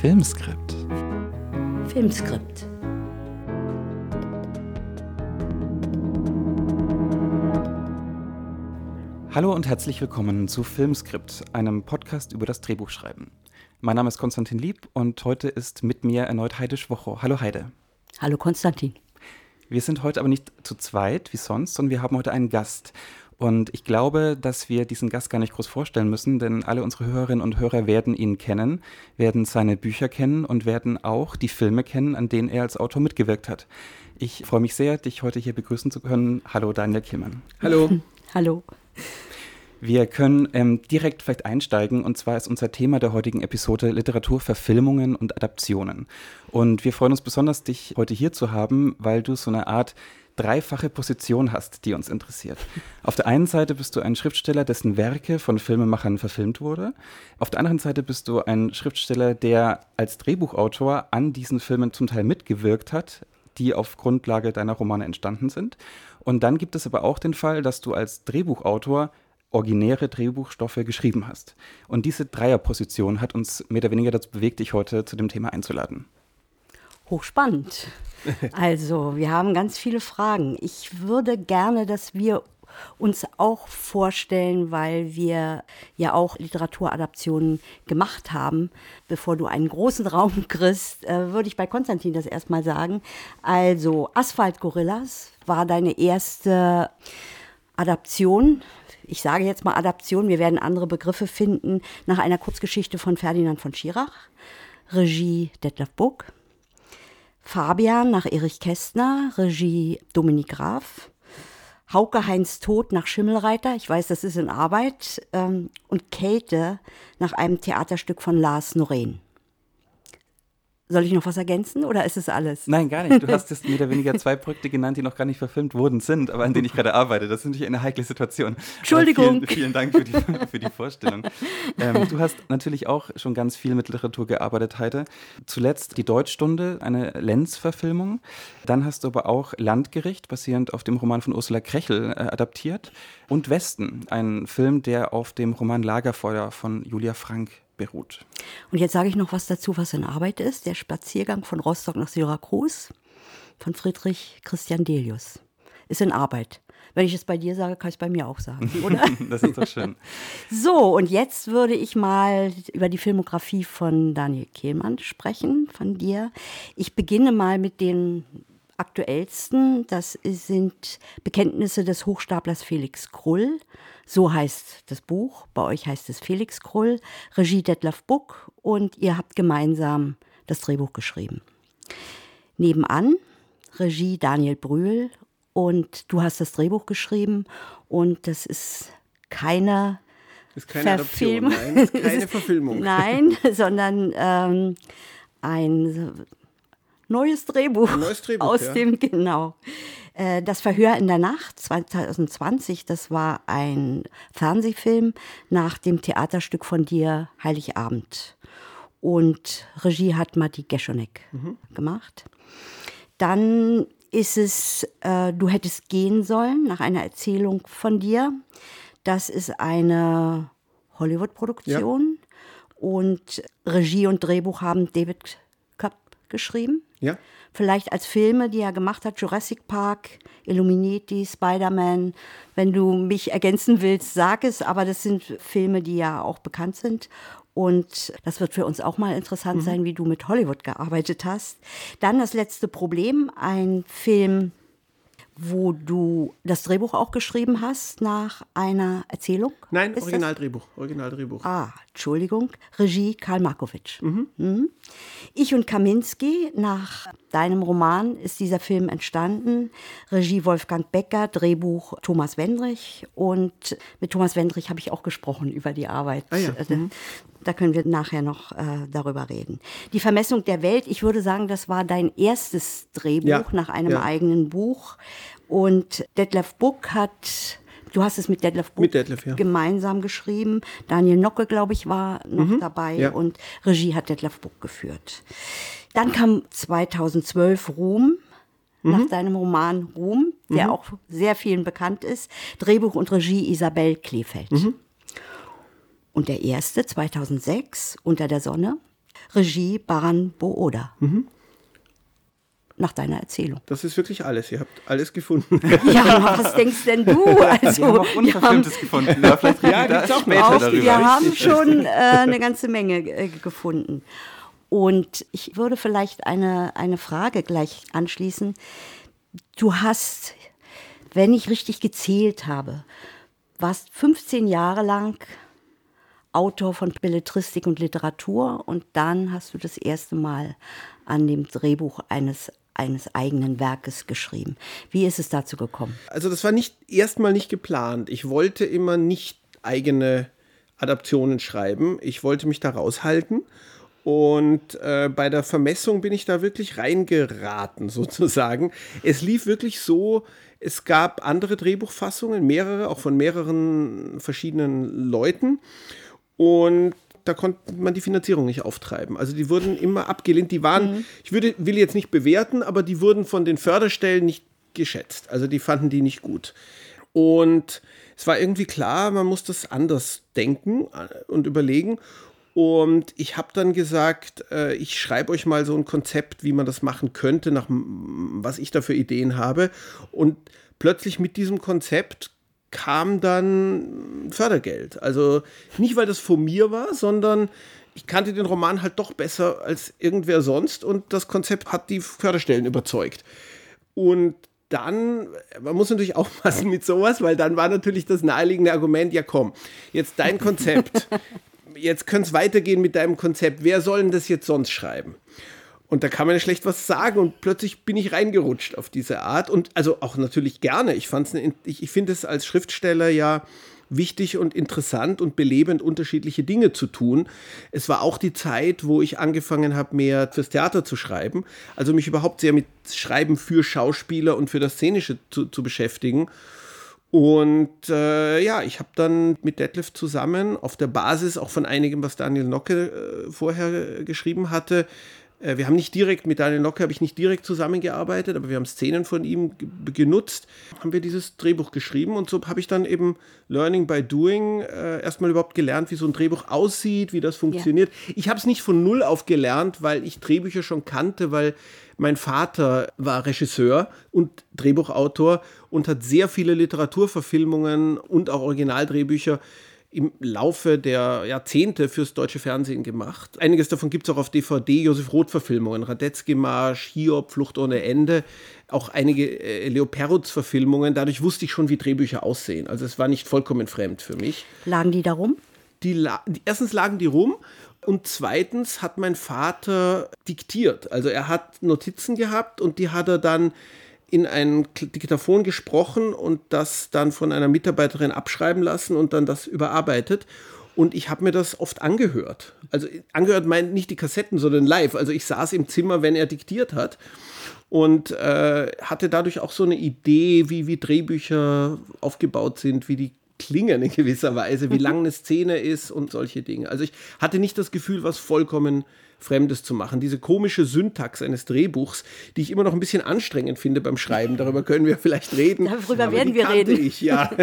Filmskript. Filmskript. Hallo und herzlich willkommen zu Filmskript, einem Podcast über das Drehbuchschreiben. Mein Name ist Konstantin Lieb und heute ist mit mir erneut Heide Schwocho. Hallo Heide. Hallo Konstantin. Wir sind heute aber nicht zu zweit wie sonst, sondern wir haben heute einen Gast. Und ich glaube, dass wir diesen Gast gar nicht groß vorstellen müssen, denn alle unsere Hörerinnen und Hörer werden ihn kennen, werden seine Bücher kennen und werden auch die Filme kennen, an denen er als Autor mitgewirkt hat. Ich freue mich sehr, dich heute hier begrüßen zu können. Hallo Daniel Kielmann. Hallo. Hallo. Wir können ähm, direkt vielleicht einsteigen und zwar ist unser Thema der heutigen Episode Literaturverfilmungen und Adaptionen. Und wir freuen uns besonders, dich heute hier zu haben, weil du so eine Art dreifache Position hast, die uns interessiert. Auf der einen Seite bist du ein Schriftsteller, dessen Werke von Filmemachern verfilmt wurde. Auf der anderen Seite bist du ein Schriftsteller, der als Drehbuchautor an diesen Filmen zum Teil mitgewirkt hat, die auf Grundlage deiner Romane entstanden sind. Und dann gibt es aber auch den Fall, dass du als Drehbuchautor originäre Drehbuchstoffe geschrieben hast. Und diese Dreierposition hat uns mehr oder weniger dazu bewegt, dich heute zu dem Thema einzuladen. Hochspannend. Also, wir haben ganz viele Fragen. Ich würde gerne, dass wir uns auch vorstellen, weil wir ja auch Literaturadaptionen gemacht haben. Bevor du einen großen Raum kriegst, äh, würde ich bei Konstantin das erstmal sagen. Also, Asphalt Gorillas war deine erste Adaption. Ich sage jetzt mal Adaption, wir werden andere Begriffe finden, nach einer Kurzgeschichte von Ferdinand von Schirach. Regie Detlef Buck. Fabian nach Erich Kästner, Regie Dominik Graf. Hauke Heinz Tod nach Schimmelreiter, ich weiß, das ist in Arbeit. Ähm, und Kälte nach einem Theaterstück von Lars Noreen. Soll ich noch was ergänzen oder ist es alles? Nein, gar nicht. Du hast jetzt mehr oder weniger zwei Projekte genannt, die noch gar nicht verfilmt worden sind, aber an denen ich gerade arbeite. Das ist natürlich eine heikle Situation. Entschuldigung. Vielen, vielen, Dank für die, für die Vorstellung. Ähm, du hast natürlich auch schon ganz viel mit Literatur gearbeitet, Heide. Zuletzt die Deutschstunde, eine Lenz-Verfilmung. Dann hast du aber auch Landgericht, basierend auf dem Roman von Ursula Krechel, äh, adaptiert. Und Westen, ein Film, der auf dem Roman Lagerfeuer von Julia Frank beruht. Und jetzt sage ich noch was dazu, was in Arbeit ist. Der Spaziergang von Rostock nach Syrakus von Friedrich Christian Delius ist in Arbeit. Wenn ich es bei dir sage, kann ich es bei mir auch sagen, oder? das ist doch schön. So, und jetzt würde ich mal über die Filmografie von Daniel Kehlmann sprechen, von dir. Ich beginne mal mit den aktuellsten. Das sind Bekenntnisse des Hochstaplers Felix Krull. So heißt das Buch. Bei euch heißt es Felix Krull, Regie Detlef Buck und ihr habt gemeinsam das Drehbuch geschrieben. Nebenan Regie Daniel Brühl und du hast das Drehbuch geschrieben und das ist keine das ist keine Verfilmung. Adoption, nein, keine Verfilmung. Nein, sondern ähm, ein neues Drehbuch. Neues Drehbuch aus ja. dem, genau. Äh, Das Verhör in der Nacht 2020, das war ein Fernsehfilm nach dem Theaterstück von dir Heiligabend. Und Regie hat Matti Geschonek Mhm. gemacht. Dann ist es äh, Du hättest gehen sollen, nach einer Erzählung von dir. Das ist eine Hollywood-Produktion. Und Regie und Drehbuch haben David Kopp geschrieben. Ja, Vielleicht als Filme, die er gemacht hat, Jurassic Park, Illuminati, Spider-Man. Wenn du mich ergänzen willst, sag es, aber das sind Filme, die ja auch bekannt sind. Und das wird für uns auch mal interessant sein, wie du mit Hollywood gearbeitet hast. Dann das letzte Problem, ein Film, wo du das Drehbuch auch geschrieben hast nach einer Erzählung. nein, Originaldrehbuch. Originaldrehbuch. Ah, Entschuldigung. Regie Karl Markovic. Mhm. Ich und Kaminski, nach deinem Roman ist dieser Film entstanden. Regie Wolfgang Becker, Drehbuch Thomas Wendrich. Und mit Thomas Wendrich habe ich auch gesprochen über die Arbeit. Ah ja, Äh, Da können wir nachher noch äh, darüber reden. Die Vermessung der Welt, ich würde sagen, das war dein erstes Drehbuch Ja, nach einem ja. eigenen Buch. Und Detlef Buck hat, du hast es mit Detlef Buck Mit Detlef, ja. gemeinsam geschrieben. Daniel Nocke, glaube ich, war noch dabei Mhm. ja. und Regie hat Detlef Buck geführt. Dann kam 2012 Ruhm Mhm. nach deinem Roman Ruhm, der auch sehr vielen bekannt ist. Drehbuch und Regie Isabel Kleefeld. Und der erste 2006 Unter der Sonne Regie Baran Booda. Mhm. Nach deiner Erzählung. Das ist wirklich alles. Ihr habt alles gefunden. Ja, was denkst denn du? Also, wir haben auch Unverfilmtes gefunden. Ja, vielleicht Ja, da auch später auch, darüber. wir haben schon äh, eine ganze Menge äh, gefunden. Und ich würde vielleicht eine, eine Frage gleich anschließen. Du hast, wenn ich richtig gezählt habe, warst 15 Jahre lang Autor von Belletristik und Literatur und dann hast du das erste Mal an dem Drehbuch eines, eines eigenen Werkes geschrieben. Wie ist es dazu gekommen? Also das war nicht erstmal nicht geplant. Ich wollte immer nicht eigene Adaptionen schreiben. Ich wollte mich da raushalten. Und äh, bei der Vermessung bin ich da wirklich reingeraten, sozusagen. Es lief wirklich so, es gab andere Drehbuchfassungen, mehrere, auch von mehreren verschiedenen Leuten. Und da konnte man die Finanzierung nicht auftreiben. Also die wurden immer abgelehnt. Die waren, ich würde, will jetzt nicht bewerten, aber die wurden von den Förderstellen nicht geschätzt. Also die fanden die nicht gut. Und es war irgendwie klar, man muss das anders denken und überlegen. Und ich habe dann gesagt, äh, ich schreibe euch mal so ein Konzept, wie man das machen könnte, nach was ich da für Ideen habe. Und plötzlich mit diesem Konzept kam dann Fördergeld. Also nicht, weil das von mir war, sondern ich kannte den Roman halt doch besser als irgendwer sonst und das Konzept hat die Förderstellen überzeugt. Und dann, man muss natürlich aufpassen mit sowas, weil dann war natürlich das naheliegende Argument, ja komm, jetzt dein Konzept, jetzt könnte es weitergehen mit deinem Konzept, wer soll denn das jetzt sonst schreiben? Und da kann man ja schlecht was sagen und plötzlich bin ich reingerutscht auf diese Art und also auch natürlich gerne. Ich ne, ich, ich finde es als Schriftsteller ja wichtig und interessant und belebend unterschiedliche Dinge zu tun. Es war auch die Zeit, wo ich angefangen habe, mehr fürs Theater zu schreiben, also mich überhaupt sehr mit Schreiben für Schauspieler und für das Szenische zu, zu beschäftigen. Und äh, ja, ich habe dann mit Detlef zusammen auf der Basis auch von einigem, was Daniel Nocke äh, vorher äh, geschrieben hatte, wir haben nicht direkt mit Daniel Nocke habe ich nicht direkt zusammengearbeitet, aber wir haben Szenen von ihm ge- genutzt, haben wir dieses Drehbuch geschrieben und so habe ich dann eben Learning by Doing äh, erstmal überhaupt gelernt, wie so ein Drehbuch aussieht, wie das funktioniert. Ich habe es nicht von null auf gelernt, weil ich Drehbücher schon kannte, weil mein Vater war Regisseur und Drehbuchautor und hat sehr viele Literaturverfilmungen und auch Originaldrehbücher im Laufe der Jahrzehnte fürs deutsche Fernsehen gemacht. Einiges davon gibt es auch auf DVD, Josef Roth-Verfilmungen, Radetzky-Marsch, Hiob, Flucht ohne Ende, auch einige äh, Leo Perutz-Verfilmungen. Dadurch wusste ich schon, wie Drehbücher aussehen. Also es war nicht vollkommen fremd für mich Lagen die darum? die, la- die erstens lagen die rum und zweitens hat mein Vater diktiert. Also er hat Notizen gehabt und die hat er dann in ein Diktaphon gesprochen und das dann von einer Mitarbeiterin abschreiben lassen und dann das überarbeitet. Und ich habe mir das oft angehört. Also angehört meint nicht die Kassetten, sondern live. Also ich saß im Zimmer, wenn er diktiert hat und äh, hatte dadurch auch so eine Idee, wie, wie Drehbücher aufgebaut sind, wie die klingen in gewisser Weise, wie lang eine Szene ist und solche Dinge. Also ich hatte nicht das Gefühl, was vollkommen Fremdes zu machen. Diese komische Syntax eines Drehbuchs, die ich immer noch ein bisschen anstrengend finde beim Schreiben, darüber können wir vielleicht reden. Darüber aber werden die wir reden. Ich, ja.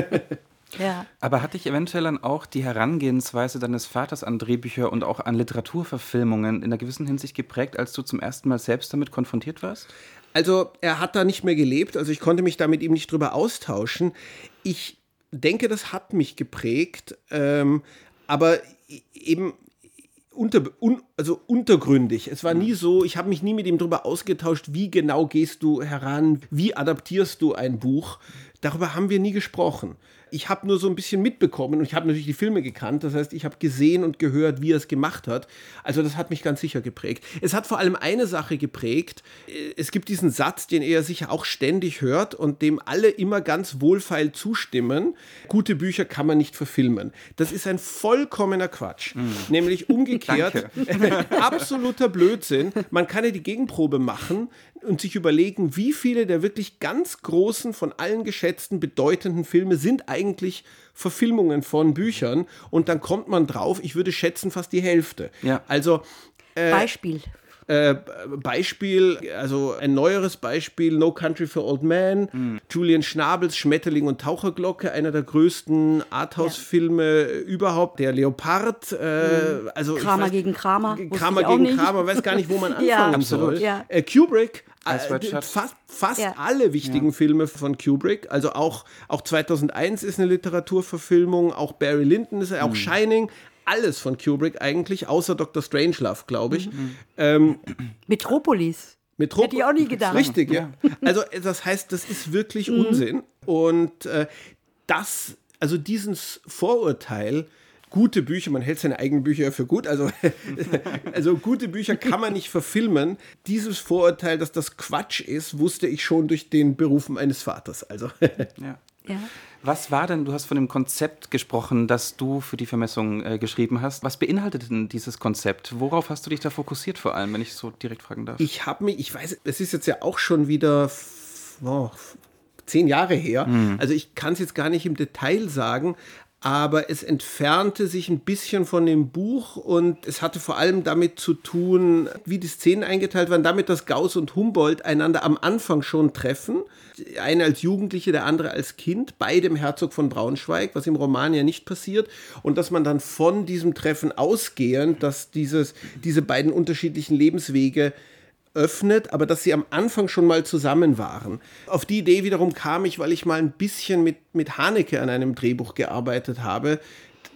Ja. Aber hat dich eventuell dann auch die Herangehensweise deines Vaters an Drehbücher und auch an Literaturverfilmungen in einer gewissen Hinsicht geprägt, als du zum ersten Mal selbst damit konfrontiert warst? Also er hat da nicht mehr gelebt, also ich konnte mich da mit ihm nicht drüber austauschen. Ich denke, das hat mich geprägt, ähm, aber eben unter, un, also untergründig. Es war nie so, ich habe mich nie mit ihm darüber ausgetauscht, wie genau gehst du heran, wie adaptierst du ein Buch. Darüber haben wir nie gesprochen. Ich habe nur so ein bisschen mitbekommen und ich habe natürlich die Filme gekannt. Das heißt, ich habe gesehen und gehört, wie er es gemacht hat. Also das hat mich ganz sicher geprägt. Es hat vor allem eine Sache geprägt. Es gibt diesen Satz, den er sicher auch ständig hört und dem alle immer ganz wohlfeil zustimmen. Gute Bücher kann man nicht verfilmen. Das ist ein vollkommener Quatsch. Nämlich umgekehrt. absoluter Blödsinn. Man kann ja die Gegenprobe machen und sich überlegen, wie viele der wirklich ganz großen, von allen geschätzten, bedeutenden Filme sind eigentlich Verfilmungen von Büchern. Und dann kommt man drauf, ich würde schätzen, fast die Hälfte. Ja. Also Beispiel. Äh, Beispiel, also ein neueres Beispiel, No Country for Old Men, mhm. Julian Schnabels Schmetterling und Taucherglocke, einer der größten Arthouse-Filme ja. überhaupt, der Leopard, äh, mhm. also Kramer weiß, gegen Kramer. Kramer gegen Kramer, weiß gar nicht, wo man anfangen ja. soll. Ja. Äh, Kubrick, äh, fast, fast ja. alle wichtigen ja. Filme von Kubrick, also auch, auch 2001 ist eine Literaturverfilmung, auch Barry Lyndon ist auch mhm. Shining, alles von Kubrick eigentlich, außer Dr. Strangelove, glaube ich. Mhm. Ähm, Metropolis. Metropolis. Hätte ich auch nie gedacht. Richtig, ja. Also das heißt, das ist wirklich mhm. Unsinn. Und äh, das, also dieses Vorurteil, gute Bücher, man hält seine eigenen Bücher für gut, also, also gute Bücher kann man nicht verfilmen. Dieses Vorurteil, dass das Quatsch ist, wusste ich schon durch den Beruf meines Vaters. Also. ja. ja. Was war denn, du hast von dem Konzept gesprochen, das du für die Vermessung äh, geschrieben hast. Was beinhaltet denn dieses Konzept? Worauf hast du dich da fokussiert vor allem, wenn ich so direkt fragen darf? Ich habe mich, ich weiß, es ist jetzt ja auch schon wieder oh, zehn Jahre her. Mhm. Also ich kann es jetzt gar nicht im Detail sagen, aber es entfernte sich ein bisschen von dem Buch und es hatte vor allem damit zu tun, wie die Szenen eingeteilt waren, damit, dass Gauss und Humboldt einander am Anfang schon treffen. Eine als Jugendliche, der andere als Kind, bei dem Herzog von Braunschweig, was im Roman ja nicht passiert. Und dass man dann von diesem Treffen ausgehend, dass dieses, diese beiden unterschiedlichen Lebenswege öffnet, aber dass sie am Anfang schon mal zusammen waren. Auf die Idee wiederum kam ich, weil ich mal ein bisschen mit, mit Haneke an einem Drehbuch gearbeitet habe,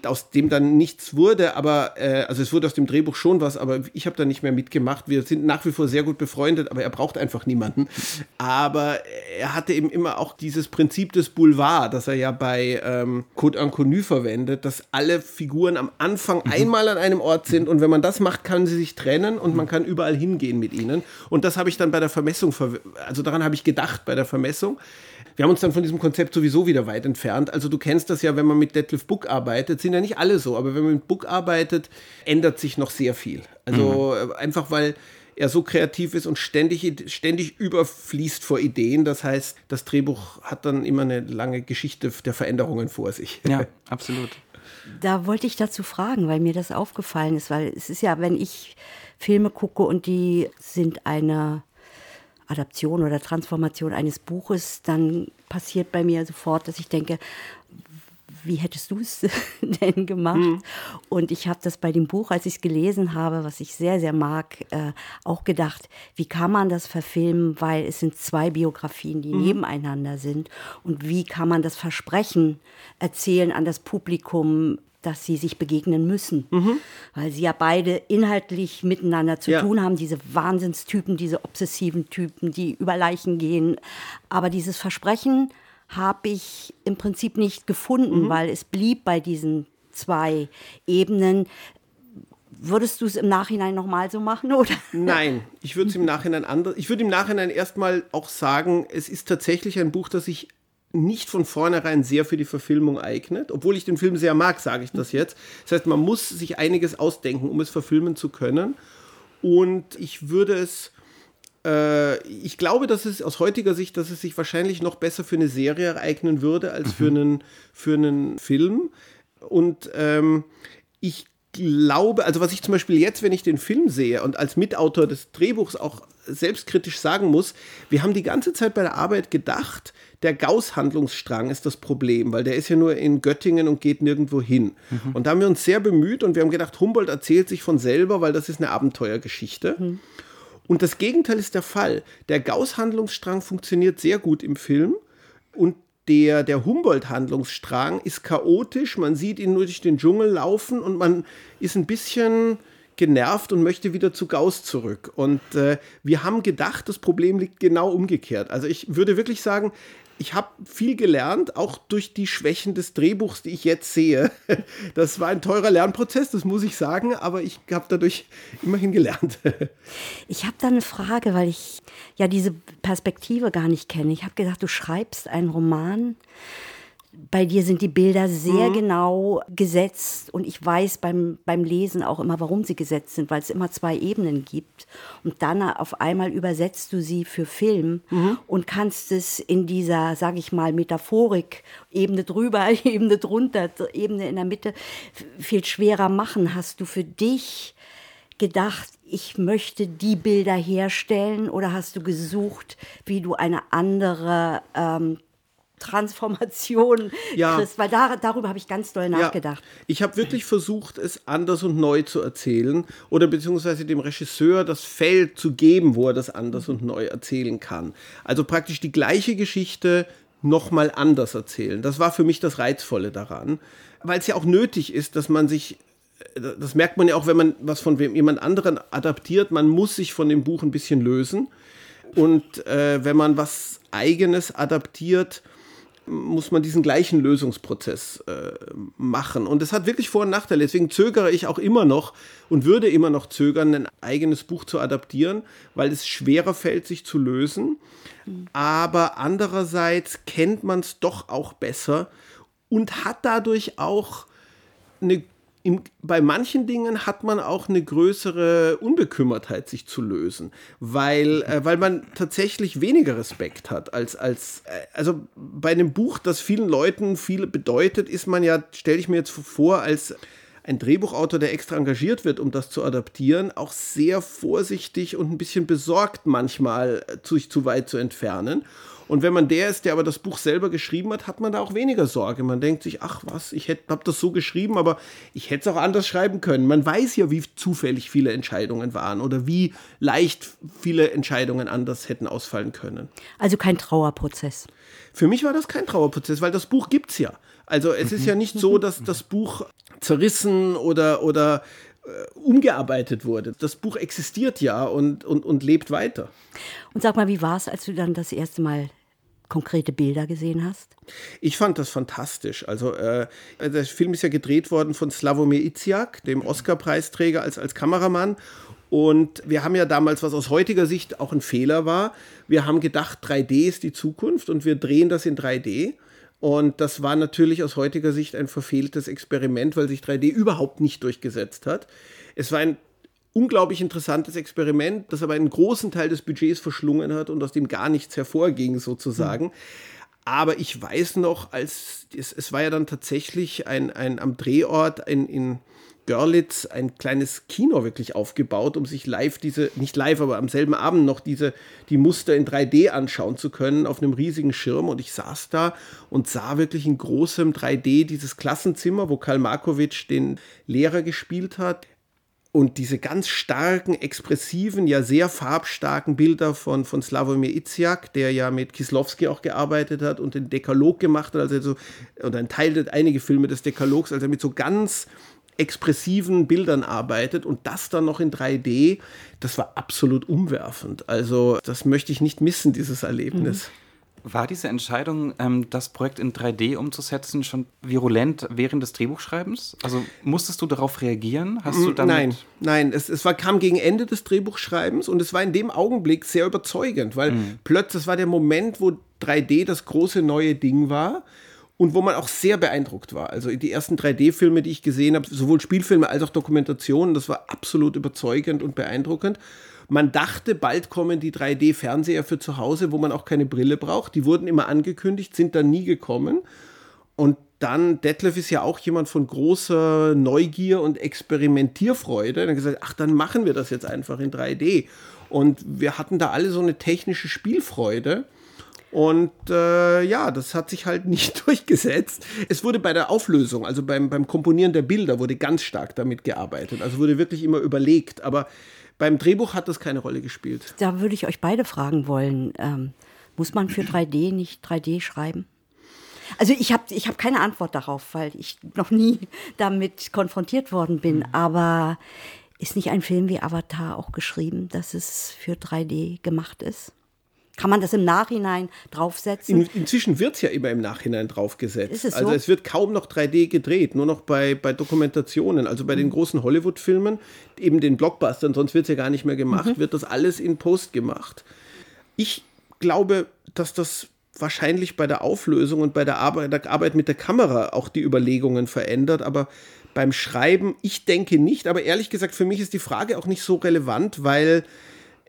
aus dem dann nichts wurde, aber äh, also es wurde aus dem Drehbuch schon was, aber ich habe da nicht mehr mitgemacht. Wir sind nach wie vor sehr gut befreundet, aber er braucht einfach niemanden. Aber er hatte eben immer auch dieses Prinzip des Boulevard, das er ja bei ähm, Code Inconnu verwendet, dass alle Figuren am Anfang mhm. einmal an einem Ort sind und wenn man das macht, kann sie sich trennen und man kann überall hingehen mit ihnen. Und das habe ich dann bei der Vermessung, also daran habe ich gedacht bei der Vermessung. Wir haben uns dann von diesem Konzept sowieso wieder weit entfernt. Also du kennst das ja, wenn man mit Detlef Book arbeitet, sind ja nicht alle so, aber wenn man mit Book arbeitet, ändert sich noch sehr viel. Also mhm. Äh, einfach weil er so kreativ ist und ständig, ständig überfließt vor Ideen. Das heißt, das Drehbuch hat dann immer eine lange Geschichte der Veränderungen vor sich. Ja, absolut. Da wollte ich dazu fragen, weil mir das aufgefallen ist, weil es ist ja, wenn ich Filme gucke und die sind eine Adaption oder Transformation eines Buches, dann passiert bei mir sofort, dass ich denke, wie hättest du es denn gemacht? Mhm. Und ich habe das bei dem Buch, als ich es gelesen habe, was ich sehr, sehr mag, äh, auch gedacht, wie kann man das verfilmen, weil es sind zwei Biografien, die mhm. nebeneinander sind. Und wie kann man das Versprechen erzählen an das Publikum, dass sie sich begegnen müssen, mhm. weil sie ja beide inhaltlich miteinander zu ja. tun haben, diese Wahnsinnstypen, diese obsessiven Typen, die über Leichen gehen. Aber dieses Versprechen habe ich im Prinzip nicht gefunden, mhm. weil es blieb bei diesen zwei Ebenen. Würdest du es im Nachhinein nochmal so machen, oder? Nein, ich würde es im Nachhinein anders. Ich würde im Nachhinein erstmal auch sagen, es ist tatsächlich ein Buch, das ich nicht von vornherein sehr für die Verfilmung eignet. Obwohl ich den Film sehr mag, sage ich das jetzt. Das heißt, man muss sich einiges ausdenken, um es verfilmen zu können. Und ich würde es, äh, ich glaube, dass es aus heutiger Sicht, dass es sich wahrscheinlich noch besser für eine Serie eignen würde als mhm. für, einen, für einen Film. Und ähm, ich glaube, also was ich zum Beispiel jetzt, wenn ich den Film sehe und als Mitautor des Drehbuchs auch selbstkritisch sagen muss, wir haben die ganze Zeit bei der Arbeit gedacht, der Gauss-Handlungsstrang ist das Problem, weil der ist ja nur in Göttingen und geht nirgendwo hin. Mhm. Und da haben wir uns sehr bemüht und wir haben gedacht, Humboldt erzählt sich von selber, weil das ist eine Abenteuergeschichte. Mhm. Und das Gegenteil ist der Fall. Der Gauss-Handlungsstrang funktioniert sehr gut im Film und der, der Humboldt-Handlungsstrang ist chaotisch. Man sieht ihn nur durch den Dschungel laufen und man ist ein bisschen genervt und möchte wieder zu Gauss zurück. Und äh, wir haben gedacht, das Problem liegt genau umgekehrt. Also ich würde wirklich sagen, ich habe viel gelernt, auch durch die Schwächen des Drehbuchs, die ich jetzt sehe. Das war ein teurer Lernprozess, das muss ich sagen, aber ich habe dadurch immerhin gelernt. Ich habe da eine Frage, weil ich ja diese Perspektive gar nicht kenne. Ich habe gedacht, du schreibst einen Roman bei dir sind die Bilder sehr mhm. genau gesetzt und ich weiß beim, beim Lesen auch immer, warum sie gesetzt sind, weil es immer zwei Ebenen gibt. Und dann auf einmal übersetzt du sie für Film mhm. und kannst es in dieser, sage ich mal, Metaphorik, Ebene drüber, Ebene drunter, Ebene in der Mitte, viel schwerer machen. Hast du für dich gedacht, ich möchte die Bilder herstellen oder hast du gesucht, wie du eine andere ähm, Transformation ja. kriegst, weil da, darüber habe ich ganz doll nachgedacht. Ja. Ich habe wirklich versucht, es anders und neu zu erzählen oder beziehungsweise dem Regisseur das Feld zu geben, wo er das anders und neu erzählen kann. Also praktisch die gleiche Geschichte nochmal anders erzählen. Das war für mich das Reizvolle daran, weil es ja auch nötig ist, dass man sich das merkt man ja auch, wenn man was von jemand anderen adaptiert, man muss sich von dem Buch ein bisschen lösen. Und äh, wenn man was eigenes adaptiert, muss man diesen gleichen Lösungsprozess äh, machen. Und das hat wirklich Vor- und Nachteile. Deswegen zögere ich auch immer noch und würde immer noch zögern, ein eigenes Buch zu adaptieren, weil es schwerer fällt, sich zu lösen. Aber andererseits kennt man es doch auch besser und hat dadurch auch eine im, bei manchen Dingen hat man auch eine größere Unbekümmertheit, sich zu lösen, weil, äh, weil man tatsächlich weniger Respekt hat als, als äh, also bei einem Buch, das vielen Leuten viel bedeutet, ist man ja, stelle ich mir jetzt vor, als ein Drehbuchautor, der extra engagiert wird, um das zu adaptieren, auch sehr vorsichtig und ein bisschen besorgt manchmal, äh, sich zu weit zu entfernen. Und wenn man der ist, der aber das Buch selber geschrieben hat, hat man da auch weniger Sorge. Man denkt sich, ach was, ich habe das so geschrieben, aber ich hätte es auch anders schreiben können. Man weiß ja, wie zufällig viele Entscheidungen waren oder wie leicht viele Entscheidungen anders hätten ausfallen können. Also kein Trauerprozess. Für mich war das kein Trauerprozess, weil das Buch gibt es ja. Also es ist ja nicht so, dass das Buch zerrissen oder, oder äh, umgearbeitet wurde. Das Buch existiert ja und, und, und lebt weiter. Und sag mal, wie war es, als du dann das erste Mal konkrete Bilder gesehen hast? Ich fand das fantastisch. Also äh, der Film ist ja gedreht worden von Slavomir Iziak, dem Oscar-Preisträger als, als Kameramann. Und wir haben ja damals, was aus heutiger Sicht auch ein Fehler war, wir haben gedacht, 3D ist die Zukunft und wir drehen das in 3D. Und das war natürlich aus heutiger Sicht ein verfehltes Experiment, weil sich 3D überhaupt nicht durchgesetzt hat. Es war ein unglaublich interessantes Experiment, das aber einen großen Teil des Budgets verschlungen hat und aus dem gar nichts hervorging, sozusagen. Mhm. Aber ich weiß noch, als es, es war ja dann tatsächlich ein, ein am Drehort ein, in Görlitz ein kleines Kino wirklich aufgebaut, um sich live diese, nicht live, aber am selben Abend noch diese, die Muster in 3D anschauen zu können auf einem riesigen Schirm. Und ich saß da und sah wirklich in großem 3D dieses Klassenzimmer, wo Karl Markovic den Lehrer gespielt hat und diese ganz starken, expressiven, ja sehr farbstarken Bilder von, von Slavomir Iziak, der ja mit Kislowski auch gearbeitet hat und den Dekalog gemacht hat, also so, oder ein Teil, einige Filme des Dekalogs, also mit so ganz expressiven Bildern arbeitet und das dann noch in 3D, das war absolut umwerfend. Also das möchte ich nicht missen, dieses Erlebnis. Mhm. War diese Entscheidung, ähm, das Projekt in 3D umzusetzen, schon virulent während des Drehbuchschreibens? Also musstest du darauf reagieren? Hast du damit nein, nein. Es, es war, kam gegen Ende des Drehbuchschreibens und es war in dem Augenblick sehr überzeugend, weil mhm. plötzlich, das war der Moment, wo 3D das große neue Ding war und wo man auch sehr beeindruckt war. Also die ersten 3D-Filme, die ich gesehen habe, sowohl Spielfilme als auch Dokumentationen, das war absolut überzeugend und beeindruckend. Man dachte, bald kommen die 3D-Fernseher für zu Hause, wo man auch keine Brille braucht. Die wurden immer angekündigt, sind dann nie gekommen. Und dann, Detlef ist ja auch jemand von großer Neugier und Experimentierfreude. Dann gesagt, ach, dann machen wir das jetzt einfach in 3D. Und wir hatten da alle so eine technische Spielfreude. Und äh, ja, das hat sich halt nicht durchgesetzt. Es wurde bei der Auflösung, also beim, beim Komponieren der Bilder, wurde ganz stark damit gearbeitet. Also wurde wirklich immer überlegt. Aber beim Drehbuch hat das keine Rolle gespielt. Da würde ich euch beide fragen wollen. Ähm, muss man für 3D nicht 3D schreiben? Also ich habe ich hab keine Antwort darauf, weil ich noch nie damit konfrontiert worden bin. Mhm. Aber ist nicht ein Film wie Avatar auch geschrieben, dass es für 3D gemacht ist? Kann man das im Nachhinein draufsetzen? In, inzwischen wird es ja immer im Nachhinein draufgesetzt. Ist es so? Also es wird kaum noch 3D gedreht, nur noch bei, bei Dokumentationen. Also bei mhm. den großen Hollywood-Filmen, eben den Blockbustern, sonst wird es ja gar nicht mehr gemacht, mhm. wird das alles in Post gemacht. Ich glaube, dass das wahrscheinlich bei der Auflösung und bei der Arbeit, der Arbeit mit der Kamera auch die Überlegungen verändert, aber beim Schreiben, ich denke nicht, aber ehrlich gesagt, für mich ist die Frage auch nicht so relevant, weil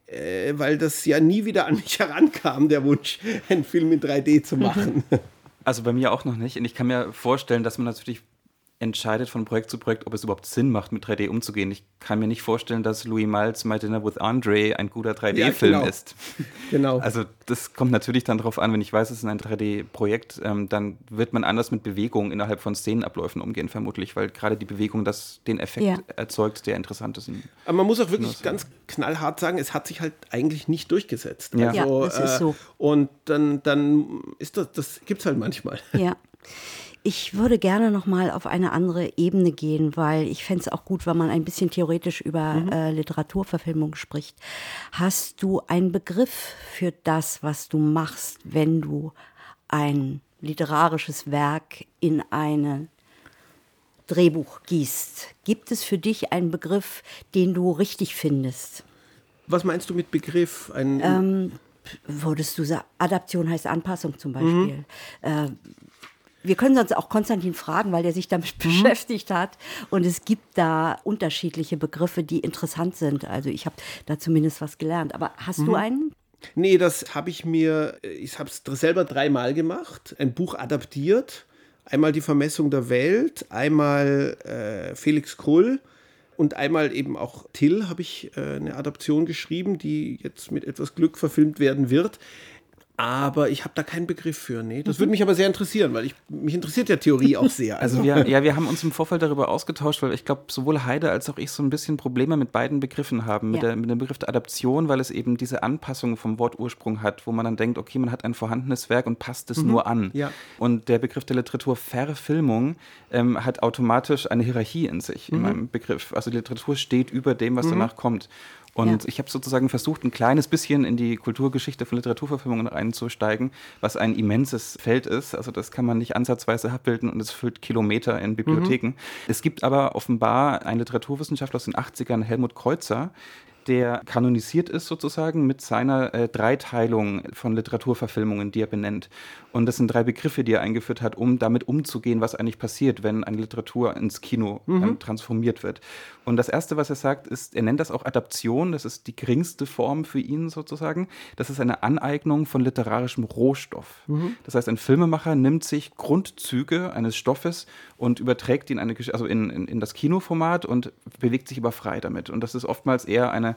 äh, weil das ja nie wieder an mich herankam, der Wunsch, einen Film in 3D zu machen. Also bei mir auch noch nicht. Und ich kann mir vorstellen, dass man natürlich entscheidet von Projekt zu Projekt, ob es überhaupt Sinn macht, mit 3D umzugehen. Ich kann mir nicht vorstellen, dass Louis Miles My Dinner with Andre ein guter 3D-Film ja, genau. ist. Genau. Also das kommt natürlich dann darauf an, wenn ich weiß, es ist ein 3D-Projekt, ähm, dann wird man anders mit Bewegungen innerhalb von Szenenabläufen umgehen, vermutlich, weil gerade die Bewegung das den Effekt ja. erzeugt, der interessant ist. Aber man muss auch wirklich ganz knallhart sagen, es hat sich halt eigentlich nicht durchgesetzt. Ja, also, ja das ist so. Äh, und dann, dann ist das, das gibt es halt manchmal. Ja. Ich würde gerne noch mal auf eine andere Ebene gehen, weil ich fände es auch gut, wenn man ein bisschen theoretisch über mhm. äh, Literaturverfilmung spricht. Hast du einen Begriff für das, was du machst, wenn du ein literarisches Werk in ein Drehbuch gießt? Gibt es für dich einen Begriff, den du richtig findest? Was meinst du mit Begriff? Ein, ähm, würdest du sagen, Adaption heißt Anpassung zum Beispiel. Mhm. Äh, wir können sonst auch Konstantin fragen, weil der sich damit mhm. beschäftigt hat. Und es gibt da unterschiedliche Begriffe, die interessant sind. Also ich habe da zumindest was gelernt. Aber hast mhm. du einen? Nee, das habe ich mir, ich habe es selber dreimal gemacht, ein Buch adaptiert. Einmal die Vermessung der Welt, einmal äh, Felix Krull und einmal eben auch Till habe ich äh, eine Adaption geschrieben, die jetzt mit etwas Glück verfilmt werden wird. Aber ich habe da keinen Begriff für. Nee, das mhm. würde mich aber sehr interessieren, weil ich, mich interessiert ja Theorie auch sehr. Also, also wir, ja, wir haben uns im Vorfeld darüber ausgetauscht, weil ich glaube, sowohl Heide als auch ich so ein bisschen Probleme mit beiden Begriffen haben. Mit, ja. der, mit dem Begriff der Adaption, weil es eben diese Anpassung vom Wortursprung hat, wo man dann denkt, okay, man hat ein vorhandenes Werk und passt es mhm. nur an. Ja. Und der Begriff der Literaturverfilmung ähm, hat automatisch eine Hierarchie in sich, mhm. in meinem Begriff. Also die Literatur steht über dem, was mhm. danach kommt. Und ja. ich habe sozusagen versucht, ein kleines bisschen in die Kulturgeschichte von Literaturverfilmungen einzusteigen, was ein immenses Feld ist. Also das kann man nicht ansatzweise abbilden und es füllt Kilometer in Bibliotheken. Mhm. Es gibt aber offenbar einen Literaturwissenschaftler aus den 80ern, Helmut Kreuzer, der kanonisiert ist sozusagen mit seiner äh, Dreiteilung von Literaturverfilmungen, die er benennt. Und das sind drei Begriffe, die er eingeführt hat, um damit umzugehen, was eigentlich passiert, wenn eine Literatur ins Kino mhm. ähm, transformiert wird. Und das Erste, was er sagt, ist, er nennt das auch Adaption. Das ist die geringste Form für ihn sozusagen. Das ist eine Aneignung von literarischem Rohstoff. Mhm. Das heißt, ein Filmemacher nimmt sich Grundzüge eines Stoffes und überträgt ihn eine, also in, in, in das Kinoformat und bewegt sich aber frei damit. Und das ist oftmals eher eine,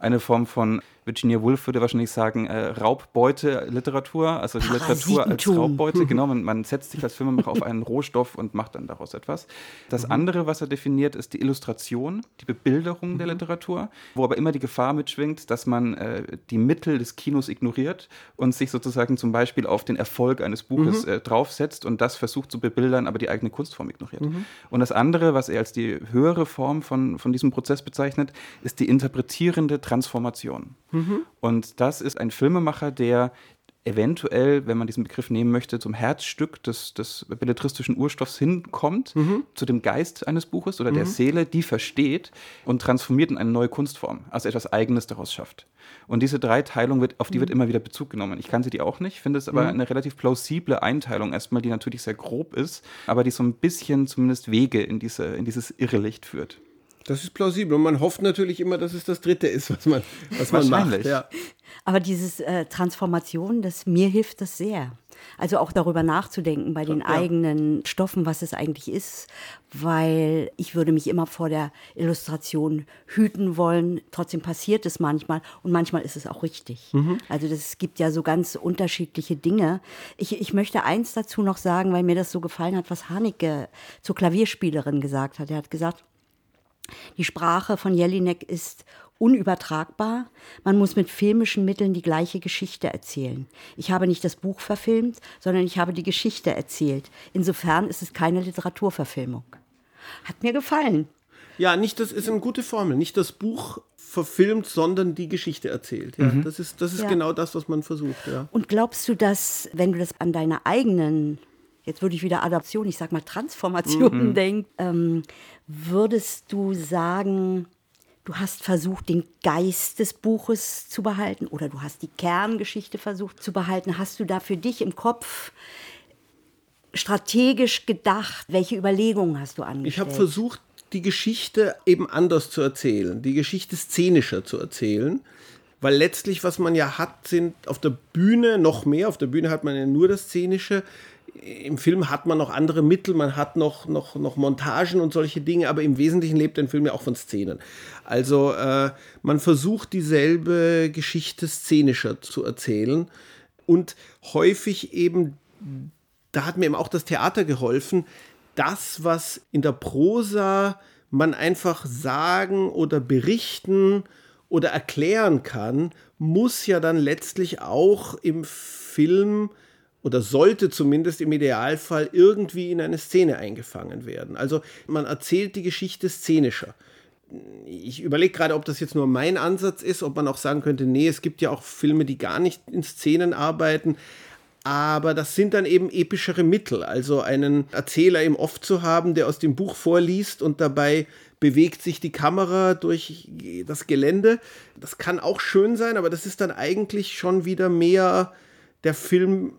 eine Form von Virginia Woolf würde wahrscheinlich sagen, äh, Raubbeute-Literatur, also die Literatur als Raubbeute. Genau, man, man, setzt sich als Filmemacher auf einen Rohstoff und macht dann daraus etwas. Das mhm. andere, was er definiert, ist die Illustration, die Bebilderung mhm. der Literatur, wo aber immer die Gefahr mitschwingt, dass man äh, die Mittel des Kinos ignoriert und sich sozusagen zum Beispiel auf den Erfolg eines Buches mhm. äh, draufsetzt und das versucht zu bebildern, aber die eigene Kunstform ignoriert. Mhm. Und das andere, was er als die höhere Form von, von diesem Prozess bezeichnet, ist die interpretierende Transformation. Mhm. Und das ist ein Filmemacher, der eventuell, wenn man diesen Begriff nehmen möchte, zum Herzstück des, des belletristischen Urstoffs hinkommt, mhm. zu dem Geist eines Buches oder mhm. der Seele, die versteht und transformiert in eine neue Kunstform, also etwas Eigenes daraus schafft. Und diese Dreiteilung, wird, auf die mhm. wird immer wieder Bezug genommen. Ich kann sie die auch nicht, finde es aber mhm. eine relativ plausible Einteilung erstmal, die natürlich sehr grob ist, aber die so ein bisschen zumindest Wege in, diese, in dieses Irrelicht führt. Das ist plausibel. Und man hofft natürlich immer, dass es das Dritte ist, was man, was man macht. Ja. Aber diese äh, Transformation, das, mir hilft das sehr. Also auch darüber nachzudenken bei den ja. eigenen Stoffen, was es eigentlich ist, weil ich würde mich immer vor der Illustration hüten wollen. Trotzdem passiert es manchmal und manchmal ist es auch richtig. Mhm. Also es gibt ja so ganz unterschiedliche Dinge. Ich, ich möchte eins dazu noch sagen, weil mir das so gefallen hat, was Haneke zur Klavierspielerin gesagt hat. Er hat gesagt, die Sprache von Jelinek ist unübertragbar. Man muss mit filmischen Mitteln die gleiche Geschichte erzählen. Ich habe nicht das Buch verfilmt, sondern ich habe die Geschichte erzählt. Insofern ist es keine Literaturverfilmung. Hat mir gefallen. Ja, nicht das ist eine gute Formel. Nicht das Buch verfilmt, sondern die Geschichte erzählt. Ja, mhm. Das ist, das ist ja. genau das, was man versucht. Ja. Und glaubst du, dass, wenn du das an deine eigenen jetzt würde ich wieder Adaption, ich sag mal Transformation mhm. denken, ähm, würdest du sagen, du hast versucht, den Geist des Buches zu behalten oder du hast die Kerngeschichte versucht zu behalten? Hast du da für dich im Kopf strategisch gedacht? Welche Überlegungen hast du angestellt? Ich habe versucht, die Geschichte eben anders zu erzählen, die Geschichte szenischer zu erzählen. Weil letztlich, was man ja hat, sind auf der Bühne noch mehr, auf der Bühne hat man ja nur das Szenische, im Film hat man noch andere Mittel, man hat noch, noch, noch Montagen und solche Dinge, aber im Wesentlichen lebt ein Film ja auch von Szenen. Also äh, man versucht dieselbe Geschichte szenischer zu erzählen und häufig eben, da hat mir eben auch das Theater geholfen, das, was in der Prosa man einfach sagen oder berichten oder erklären kann, muss ja dann letztlich auch im Film oder sollte zumindest im Idealfall irgendwie in eine Szene eingefangen werden. Also man erzählt die Geschichte szenischer. Ich überlege gerade, ob das jetzt nur mein Ansatz ist, ob man auch sagen könnte, nee, es gibt ja auch Filme, die gar nicht in Szenen arbeiten. Aber das sind dann eben epischere Mittel. Also einen Erzähler im Off zu haben, der aus dem Buch vorliest und dabei bewegt sich die Kamera durch das Gelände. Das kann auch schön sein, aber das ist dann eigentlich schon wieder mehr der Film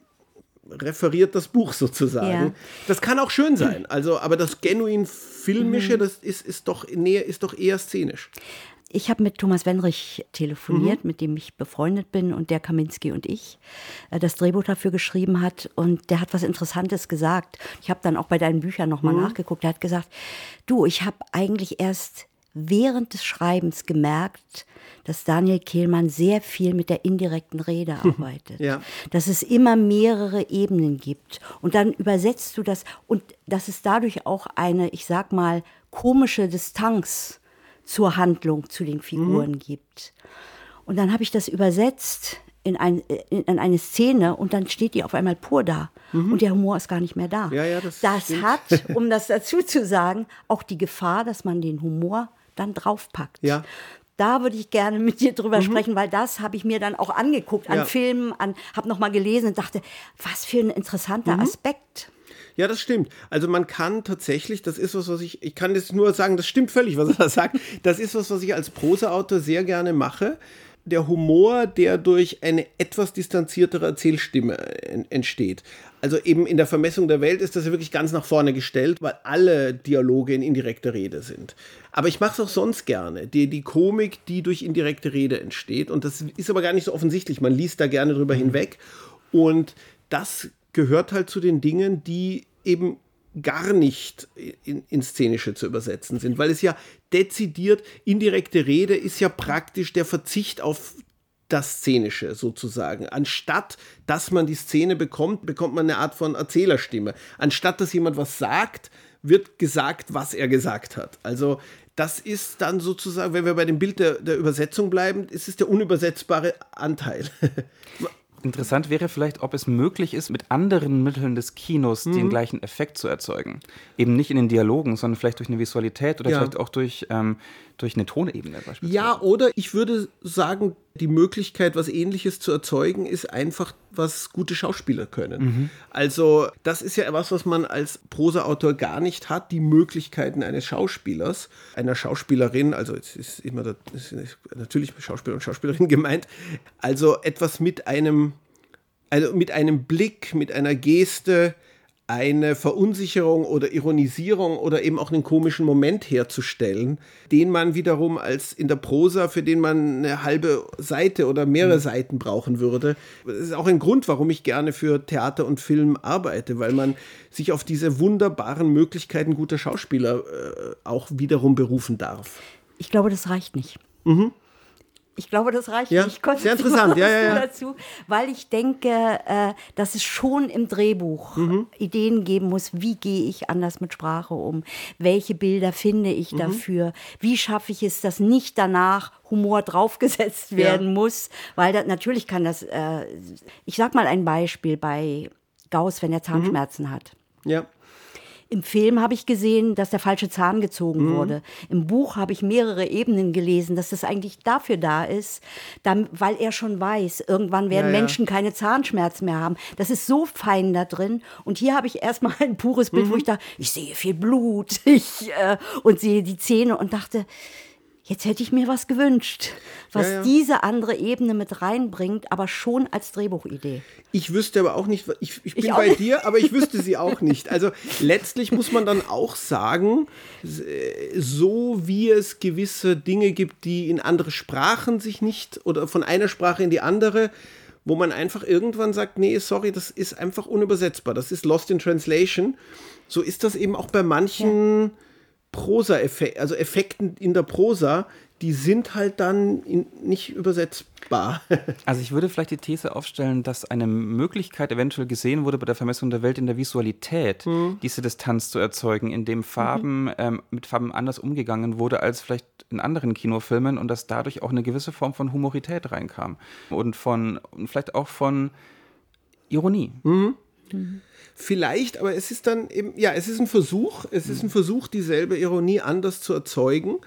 referiert das Buch sozusagen. Ja. Das kann auch schön sein. Also, aber das genuin filmische, mhm. das ist, ist, doch, nee, ist doch eher szenisch. Ich habe mit Thomas Wenrich telefoniert, mhm. mit dem ich befreundet bin und der Kaminski und ich äh, das Drehbuch dafür geschrieben hat. Und der hat was Interessantes gesagt. Ich habe dann auch bei deinen Büchern nochmal mhm. nachgeguckt. Er hat gesagt, du, ich habe eigentlich erst während des Schreibens gemerkt, dass Daniel Kehlmann sehr viel mit der indirekten Rede arbeitet. ja. Dass es immer mehrere Ebenen gibt. Und dann übersetzt du das und dass es dadurch auch eine, ich sag mal, komische Distanz zur Handlung, zu den Figuren mhm. gibt. Und dann habe ich das übersetzt in, ein, in, eine Szene und dann steht die auf einmal pur da. Mhm. Und der Humor ist gar nicht mehr da. Ja, ja, das das hat, um das dazu zu sagen, auch die Gefahr, dass man den Humor dann draufpackt. Ja. Da würde ich gerne mit dir drüber mhm. sprechen, weil das habe ich mir dann auch angeguckt an ja. Filmen, an, habe nochmal gelesen und dachte, was für ein interessanter mhm. Aspekt. Ja, das stimmt. Also man kann tatsächlich, das ist was, was ich, ich kann jetzt nur sagen, das stimmt völlig, was er da sagt. Das ist was, was ich als Prosa-Autor sehr gerne mache. Der Humor, der durch eine etwas distanziertere Erzählstimme entsteht. Also eben in der Vermessung der Welt ist das ja wirklich ganz nach vorne gestellt, weil alle Dialoge in indirekter Rede sind. Aber ich mache es auch sonst gerne. Die, die Komik, die durch indirekte Rede entsteht. Und das ist aber gar nicht so offensichtlich. Man liest da gerne drüber mhm. hinweg. Und das gehört halt zu den Dingen, die eben gar nicht in, in Szenische zu übersetzen sind, weil es ja dezidiert, indirekte Rede ist ja praktisch der Verzicht auf das Szenische sozusagen. Anstatt dass man die Szene bekommt, bekommt man eine Art von Erzählerstimme. Anstatt dass jemand was sagt, wird gesagt, was er gesagt hat. Also das ist dann sozusagen, wenn wir bei dem Bild der, der Übersetzung bleiben, ist es der unübersetzbare Anteil. Interessant wäre vielleicht, ob es möglich ist, mit anderen Mitteln des Kinos mhm. den gleichen Effekt zu erzeugen. Eben nicht in den Dialogen, sondern vielleicht durch eine Visualität oder ja. vielleicht auch durch, ähm, durch eine Tonebene beispielsweise. Ja, oder ich würde sagen, die Möglichkeit, was Ähnliches zu erzeugen, ist einfach, was gute Schauspieler können. Mhm. Also, das ist ja etwas, was man als Prosa-Autor gar nicht hat, die Möglichkeiten eines Schauspielers, einer Schauspielerin, also es ist immer das ist natürlich Schauspieler und Schauspielerin gemeint, also etwas mit einem, also mit einem Blick, mit einer Geste, eine Verunsicherung oder Ironisierung oder eben auch einen komischen Moment herzustellen, den man wiederum als in der Prosa, für den man eine halbe Seite oder mehrere mhm. Seiten brauchen würde. Das ist auch ein Grund, warum ich gerne für Theater und Film arbeite, weil man sich auf diese wunderbaren Möglichkeiten guter Schauspieler äh, auch wiederum berufen darf. Ich glaube, das reicht nicht. Mhm. Ich glaube, das reicht ja, nicht. Sehr interessant, ja, ja, ja. dazu, weil ich denke, äh, dass es schon im Drehbuch mhm. Ideen geben muss, wie gehe ich anders mit Sprache um, welche Bilder finde ich mhm. dafür, wie schaffe ich es, dass nicht danach Humor draufgesetzt werden ja. muss, weil das, natürlich kann das, äh, ich sag mal ein Beispiel bei Gauss, wenn er Zahnschmerzen mhm. hat. Ja. Im Film habe ich gesehen, dass der falsche Zahn gezogen mhm. wurde. Im Buch habe ich mehrere Ebenen gelesen, dass das eigentlich dafür da ist, weil er schon weiß, irgendwann werden ja, Menschen ja. keine Zahnschmerzen mehr haben. Das ist so fein da drin. Und hier habe ich erstmal ein pures Bild, mhm. wo ich dachte, ich sehe viel Blut ich, äh, und sehe die Zähne und dachte, Jetzt hätte ich mir was gewünscht, was ja, ja. diese andere Ebene mit reinbringt, aber schon als Drehbuchidee. Ich wüsste aber auch nicht, ich, ich bin ich bei nicht. dir, aber ich wüsste sie auch nicht. Also letztlich muss man dann auch sagen, so wie es gewisse Dinge gibt, die in andere Sprachen sich nicht oder von einer Sprache in die andere wo man einfach irgendwann sagt, nee, sorry, das ist einfach unübersetzbar, das ist Lost in Translation. So ist das eben auch bei manchen ja. Prosa-Effekten, also Effekten in der Prosa, die sind halt dann in, nicht übersetzbar. also ich würde vielleicht die These aufstellen, dass eine Möglichkeit eventuell gesehen wurde bei der Vermessung der Welt in der Visualität, mhm. diese Distanz zu erzeugen, indem Farben mhm. ähm, mit Farben anders umgegangen wurde als vielleicht in anderen Kinofilmen und dass dadurch auch eine gewisse Form von Humorität reinkam und von und vielleicht auch von Ironie. Mhm. Mhm. Vielleicht, aber es ist dann eben, ja, es ist ein Versuch, es ist ein Versuch, dieselbe Ironie anders zu erzeugen.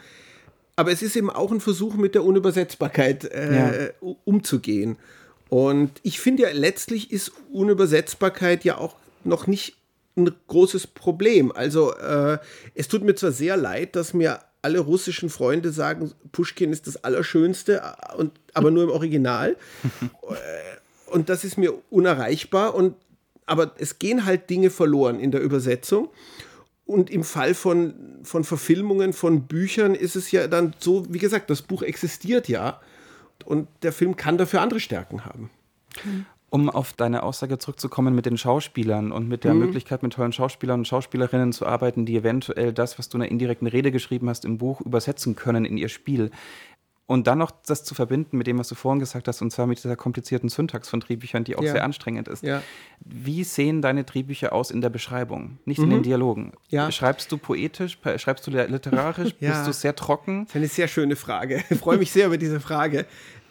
Aber es ist eben auch ein Versuch, mit der Unübersetzbarkeit äh, ja. umzugehen. Und ich finde ja, letztlich ist Unübersetzbarkeit ja auch noch nicht ein großes Problem. Also äh, es tut mir zwar sehr leid, dass mir alle russischen Freunde sagen, Pushkin ist das Allerschönste, und, aber nur im Original. Äh, und das ist mir unerreichbar. Und, aber es gehen halt Dinge verloren in der Übersetzung. Und im Fall von, von Verfilmungen von Büchern ist es ja dann so, wie gesagt, das Buch existiert ja und der Film kann dafür andere Stärken haben. Um auf deine Aussage zurückzukommen mit den Schauspielern und mit der mhm. Möglichkeit, mit tollen Schauspielern und Schauspielerinnen zu arbeiten, die eventuell das, was du in einer indirekten Rede geschrieben hast, im Buch übersetzen können in ihr Spiel. Und dann noch das zu verbinden mit dem, was du vorhin gesagt hast, und zwar mit dieser komplizierten Syntax von Drehbüchern, die auch ja. sehr anstrengend ist. Ja. Wie sehen deine Drehbücher aus in der Beschreibung, nicht mhm. in den mhm. Dialogen? Ja. Schreibst du poetisch, schreibst du literarisch, bist du sehr trocken? Das ist eine sehr schöne Frage. Ich freue mich sehr über diese Frage.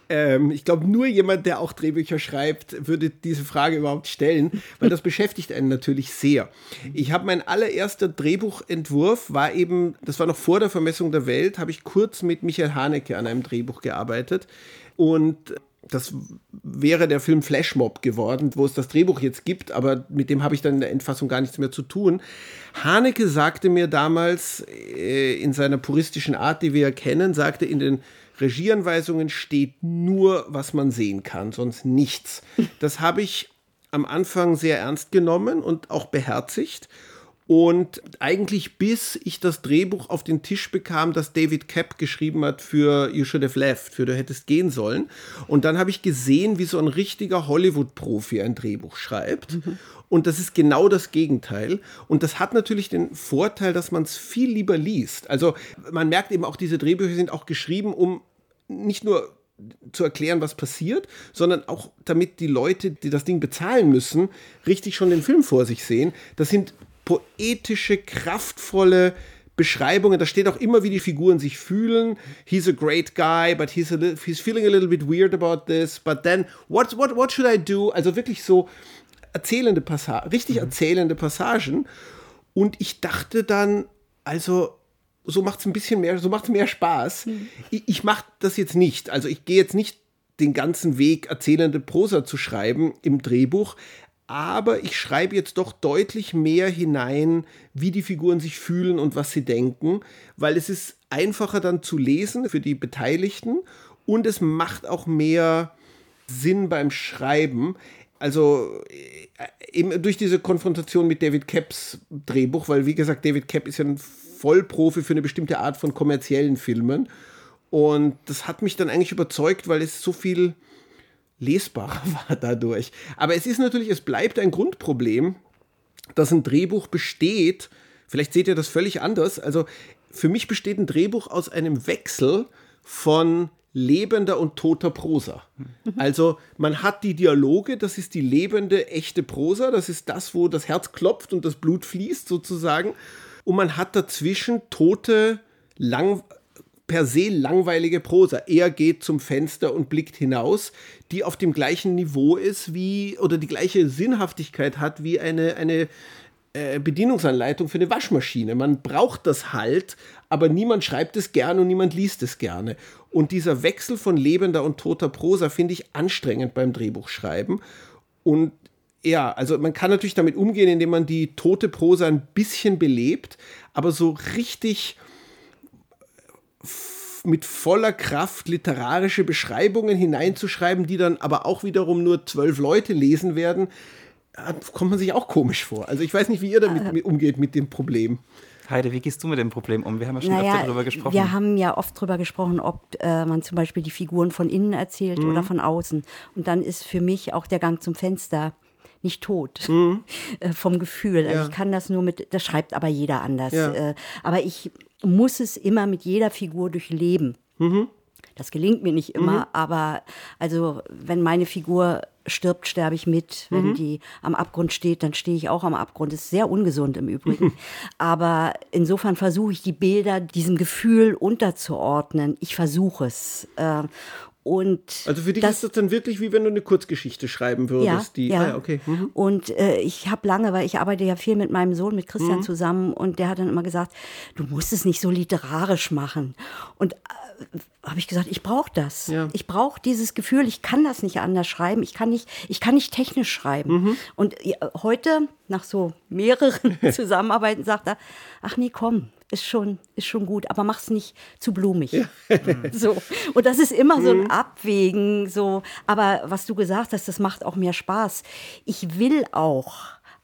Ähm, ich glaube, nur jemand, der auch Drehbücher schreibt, würde diese Frage überhaupt stellen, weil das beschäftigt einen natürlich sehr. Ich habe mein allererster Drehbuchentwurf war eben, das war noch vor der Vermessung der Welt, habe ich kurz mit Michael Haneke an einem Drehbuch gearbeitet und das wäre der Film Flashmob geworden, wo es das Drehbuch jetzt gibt, aber mit dem habe ich dann in der Endfassung gar nichts mehr zu tun. Haneke sagte mir damals äh, in seiner puristischen Art, die wir ja kennen, sagte in den Regieanweisungen steht nur, was man sehen kann, sonst nichts. Das habe ich am Anfang sehr ernst genommen und auch beherzigt. Und eigentlich bis ich das Drehbuch auf den Tisch bekam, das David Kapp geschrieben hat für You Should Have Left, für Du hättest gehen sollen. Und dann habe ich gesehen, wie so ein richtiger Hollywood-Profi ein Drehbuch schreibt. Mhm. Und das ist genau das Gegenteil. Und das hat natürlich den Vorteil, dass man es viel lieber liest. Also man merkt eben auch, diese Drehbücher sind auch geschrieben, um nicht nur zu erklären, was passiert, sondern auch damit die Leute, die das Ding bezahlen müssen, richtig schon den Film vor sich sehen. Das sind poetische, kraftvolle Beschreibungen. Da steht auch immer, wie die Figuren sich fühlen. He's a great guy, but he's, a little, he's feeling a little bit weird about this. But then, what, what, what should I do? Also wirklich so erzählende Passagen, richtig mhm. erzählende Passagen. Und ich dachte dann, also so macht es ein bisschen mehr, so macht es mehr Spaß. Mhm. Ich, ich mache das jetzt nicht. Also ich gehe jetzt nicht den ganzen Weg erzählende Prosa zu schreiben im Drehbuch, aber ich schreibe jetzt doch deutlich mehr hinein, wie die Figuren sich fühlen und was sie denken, weil es ist einfacher dann zu lesen für die Beteiligten und es macht auch mehr Sinn beim Schreiben. Also äh, eben durch diese Konfrontation mit David Capps Drehbuch, weil wie gesagt, David Capp ist ja ein Vollprofi für eine bestimmte Art von kommerziellen Filmen. Und das hat mich dann eigentlich überzeugt, weil es so viel lesbarer war dadurch. Aber es ist natürlich, es bleibt ein Grundproblem, dass ein Drehbuch besteht. Vielleicht seht ihr das völlig anders. Also für mich besteht ein Drehbuch aus einem Wechsel von lebender und toter Prosa. Also man hat die Dialoge, das ist die lebende, echte Prosa, das ist das, wo das Herz klopft und das Blut fließt sozusagen. Und man hat dazwischen tote, lang, per se langweilige Prosa. Er geht zum Fenster und blickt hinaus, die auf dem gleichen Niveau ist wie oder die gleiche Sinnhaftigkeit hat wie eine, eine äh, Bedienungsanleitung für eine Waschmaschine. Man braucht das halt, aber niemand schreibt es gerne und niemand liest es gerne. Und dieser Wechsel von lebender und toter Prosa finde ich anstrengend beim Drehbuchschreiben. Und ja, also man kann natürlich damit umgehen, indem man die tote Prosa ein bisschen belebt, aber so richtig mit voller Kraft literarische Beschreibungen hineinzuschreiben, die dann aber auch wiederum nur zwölf Leute lesen werden, kommt man sich auch komisch vor. Also ich weiß nicht, wie ihr damit äh, umgeht mit dem Problem. Heide, wie gehst du mit dem Problem um? Wir haben ja schon naja, öfter darüber gesprochen. Wir haben ja oft darüber gesprochen, ob äh, man zum Beispiel die Figuren von innen erzählt mhm. oder von außen. Und dann ist für mich auch der Gang zum Fenster nicht tot mhm. äh, vom Gefühl. Also ja. ich kann das nur mit, das schreibt aber jeder anders. Ja. Äh, aber ich muss es immer mit jeder Figur durchleben. Mhm. Das gelingt mir nicht immer, mhm. aber also wenn meine Figur stirbt, sterbe ich mit. Wenn mhm. die am Abgrund steht, dann stehe ich auch am Abgrund. Das ist sehr ungesund im Übrigen. aber insofern versuche ich die Bilder diesem Gefühl unterzuordnen. Ich versuche es. Äh, und also für dich das, ist das dann wirklich wie wenn du eine Kurzgeschichte schreiben würdest. Ja, die, ja. Ah, okay. Mhm. Und äh, ich habe lange, weil ich arbeite ja viel mit meinem Sohn, mit Christian mhm. zusammen, und der hat dann immer gesagt, du musst es nicht so literarisch machen. Und äh, habe ich gesagt, ich brauche das. Ja. Ich brauche dieses Gefühl, ich kann das nicht anders schreiben, ich kann nicht, ich kann nicht technisch schreiben. Mhm. Und heute, nach so mehreren Zusammenarbeiten, sagt er, ach nee, komm, ist schon, ist schon gut, aber mach's nicht zu blumig. Ja. so. Und das ist immer so ein mhm. Abwägen. So. Aber was du gesagt hast, das macht auch mehr Spaß. Ich will auch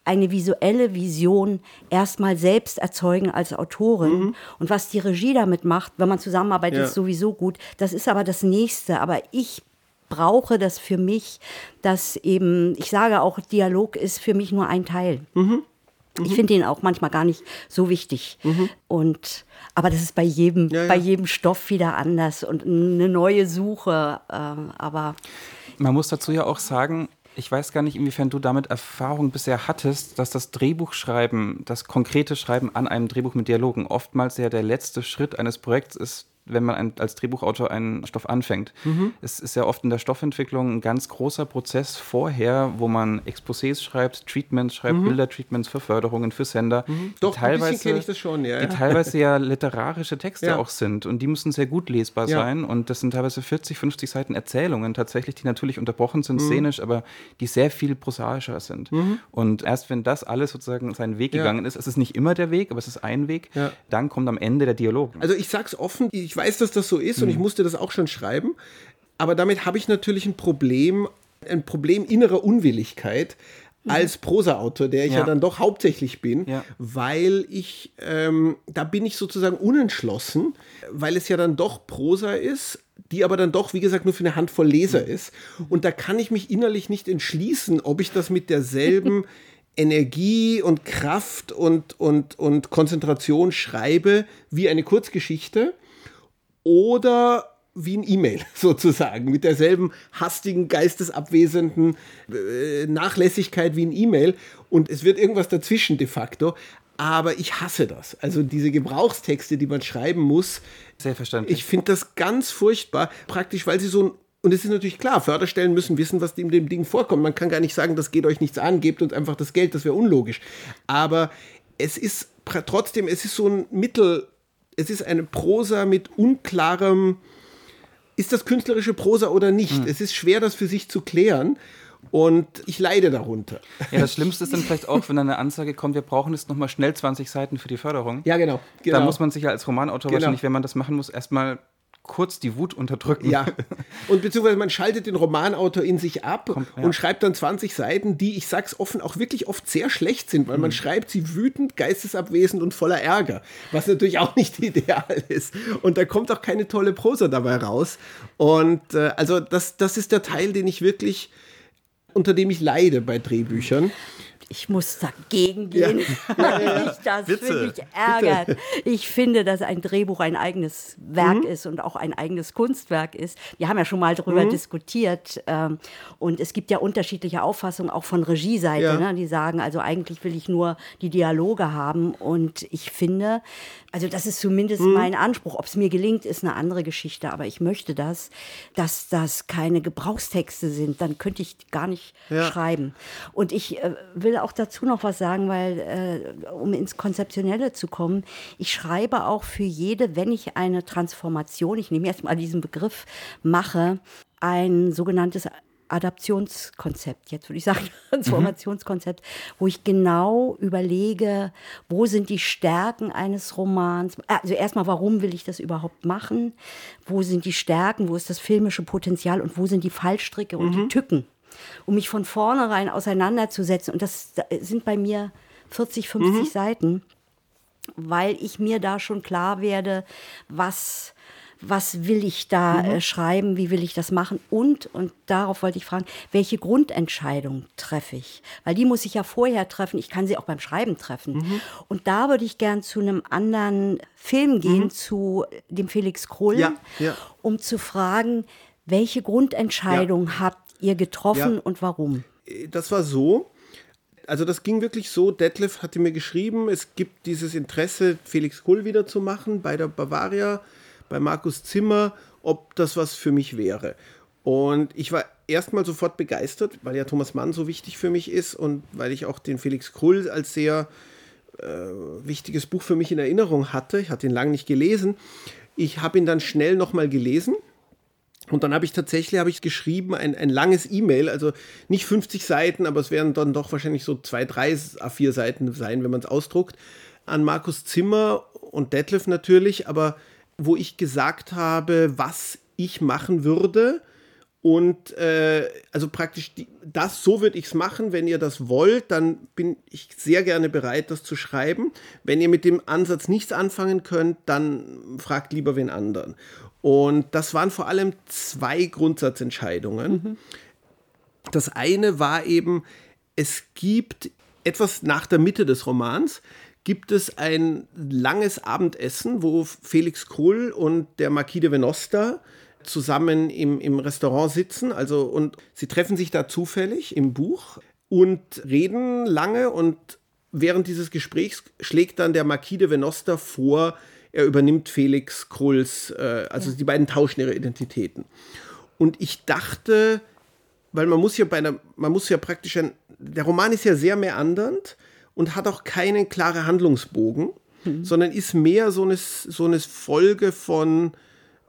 eine visuelle Vision erstmal selbst erzeugen als Autorin. Mhm. Und was die Regie damit macht, wenn man zusammenarbeitet, ja. ist sowieso gut. Das ist aber das Nächste. Aber ich brauche das für mich, dass eben, ich sage auch, Dialog ist für mich nur ein Teil. Mhm. Ich finde ihn auch manchmal gar nicht so wichtig. Mhm. Und aber das ist bei jedem, ja, ja. bei jedem Stoff wieder anders und eine neue Suche. Äh, aber man muss dazu ja auch sagen, ich weiß gar nicht, inwiefern du damit Erfahrung bisher hattest, dass das Drehbuchschreiben, das konkrete Schreiben an einem Drehbuch mit Dialogen oftmals ja der letzte Schritt eines Projekts ist, wenn man ein, als Drehbuchautor einen Stoff anfängt. Mhm. Es ist ja oft in der Stoffentwicklung ein ganz großer Prozess vorher, wo man Exposés schreibt, Treatments schreibt, mhm. Bildertreatments für Förderungen, für Sender. Mhm. Doch, teilweise, kenne ich das schon, ja. Die teilweise ja literarische Texte ja. auch sind und die müssen sehr gut lesbar ja. sein und das sind teilweise 40, 50 Seiten Erzählungen tatsächlich, die natürlich unterbrochen sind, mhm. szenisch, aber die sehr viel prosaischer sind. Mhm. Und erst wenn das alles sozusagen seinen Weg gegangen ist, es ist nicht immer der Weg, aber es ist ein Weg, dann kommt am Ende der Dialog. Also ich sag's offen, ich weiß, dass das so ist mhm. und ich mhm. musste das auch schon schreiben. Aber damit habe ich natürlich ein Problem, ein Problem innerer Unwilligkeit mhm. als Prosaautor, der ich ja. ja. dann doch hauptsächlich bin, ja. weil ich, ähm, da bin ich sozusagen unentschlossen, weil es ja dann doch Prosa ist, die aber dann doch, wie gesagt, nur für eine Handvoll Leser mhm. ist. Und da kann ich mich innerlich nicht entschließen, ob ich das mit derselben Energie und Kraft und, und, und Konzentration schreibe wie eine Kurzgeschichte oder wie ein E-Mail sozusagen, mit derselben hastigen, geistesabwesenden äh, Nachlässigkeit wie ein E-Mail. Und es wird irgendwas dazwischen de facto. Aber ich hasse das. Also diese Gebrauchstexte, die man schreiben muss. Sehr verständlich. Ich finde das ganz furchtbar. Praktisch, weil sie so ein und es ist natürlich klar, Förderstellen müssen wissen, was in dem Ding vorkommt. Man kann gar nicht sagen, das geht euch nichts an, gebt uns einfach das Geld, das wäre unlogisch. Aber es ist trotzdem, es ist so ein Mittel, es ist eine Prosa mit unklarem, ist das künstlerische Prosa oder nicht? Mhm. Es ist schwer, das für sich zu klären. Und ich leide darunter. Ja, das Schlimmste ist dann vielleicht auch, wenn dann eine Ansage kommt, wir brauchen jetzt nochmal schnell 20 Seiten für die Förderung. Ja, genau. genau. Da muss man sich ja als Romanautor genau. wahrscheinlich, wenn man das machen muss, erstmal kurz die Wut unterdrücken. Ja. Und beziehungsweise man schaltet den Romanautor in sich ab Kommt, ja. und schreibt dann 20 Seiten, die, ich sag's offen, auch wirklich oft sehr schlecht sind, weil mhm. man schreibt sie wütend, geistesabwesend und voller Ärger, was natürlich auch nicht ideal ist. Und da kommt auch keine tolle Prosa dabei raus. Und äh, also das, das ist der Teil, den ich wirklich, unter dem ich leide bei Drehbüchern ich muss dagegen gehen, ja. ja, mich das Bitte. wirklich ärgert. Bitte. Ich finde, dass ein Drehbuch ein eigenes Werk mhm. ist und auch ein eigenes Kunstwerk ist. Wir haben ja schon mal darüber mhm. diskutiert ähm, und es gibt ja unterschiedliche Auffassungen auch von Regieseite, ja. ne, die sagen, also eigentlich will ich nur die Dialoge haben und ich finde, also das ist zumindest mhm. mein Anspruch. Ob es mir gelingt, ist eine andere Geschichte, aber ich möchte das, dass das keine Gebrauchstexte sind, dann könnte ich gar nicht schreiben. Und ich äh, will auch dazu noch was sagen, weil, äh, um ins Konzeptionelle zu kommen, ich schreibe auch für jede, wenn ich eine Transformation, ich nehme jetzt mal diesen Begriff, mache, ein sogenanntes Adaptionskonzept, jetzt würde ich sagen Transformationskonzept, wo ich genau überlege, wo sind die Stärken eines Romans. Also erstmal, warum will ich das überhaupt machen? Wo sind die Stärken? Wo ist das filmische Potenzial? Und wo sind die Fallstricke und mhm. die Tücken? Um mich von vornherein auseinanderzusetzen. Und das sind bei mir 40, 50 mhm. Seiten. weil ich mir da schon klar werde, was was will ich da mhm. äh, schreiben, wie will ich das machen und, und darauf wollte ich fragen, welche Grundentscheidung treffe ich? Weil die muss ich ja vorher treffen, ich kann sie auch beim Schreiben treffen. Mhm. Und da würde ich gern zu einem anderen Film gehen, mhm. zu dem Felix Krull, ja, ja. um zu fragen, welche Grundentscheidung ja. habt ihr getroffen und warum? Das war so, also das ging wirklich so, Detlef hatte mir geschrieben, es gibt dieses Interesse, Felix Krull wieder zu machen bei der Bavaria bei Markus Zimmer, ob das was für mich wäre. Und ich war erstmal sofort begeistert, weil ja Thomas Mann so wichtig für mich ist und weil ich auch den Felix Krull als sehr äh, wichtiges Buch für mich in Erinnerung hatte. Ich hatte ihn lange nicht gelesen. Ich habe ihn dann schnell nochmal gelesen. Und dann habe ich tatsächlich habe ich geschrieben, ein, ein langes E-Mail, also nicht 50 Seiten, aber es werden dann doch wahrscheinlich so zwei, drei A4 Seiten sein, wenn man es ausdruckt, an Markus Zimmer und Detlef natürlich, aber wo ich gesagt habe, was ich machen würde. Und äh, also praktisch die, das, so würde ich es machen. Wenn ihr das wollt, dann bin ich sehr gerne bereit, das zu schreiben. Wenn ihr mit dem Ansatz nichts anfangen könnt, dann fragt lieber wen anderen. Und das waren vor allem zwei Grundsatzentscheidungen. Mhm. Das eine war eben, es gibt etwas nach der Mitte des Romans, gibt es ein langes Abendessen, wo Felix Krull und der Marquis de Venosta zusammen im, im Restaurant sitzen. Also, und sie treffen sich da zufällig im Buch und reden lange. Und während dieses Gesprächs schlägt dann der Marquis de Venosta vor, er übernimmt Felix Krulls, äh, also ja. die beiden tauschen ihre Identitäten. Und ich dachte, weil man muss ja bei einer, man muss ja praktisch ein, der Roman ist ja sehr meandernd und hat auch keinen klaren Handlungsbogen, mhm. sondern ist mehr so eine, so eine Folge von,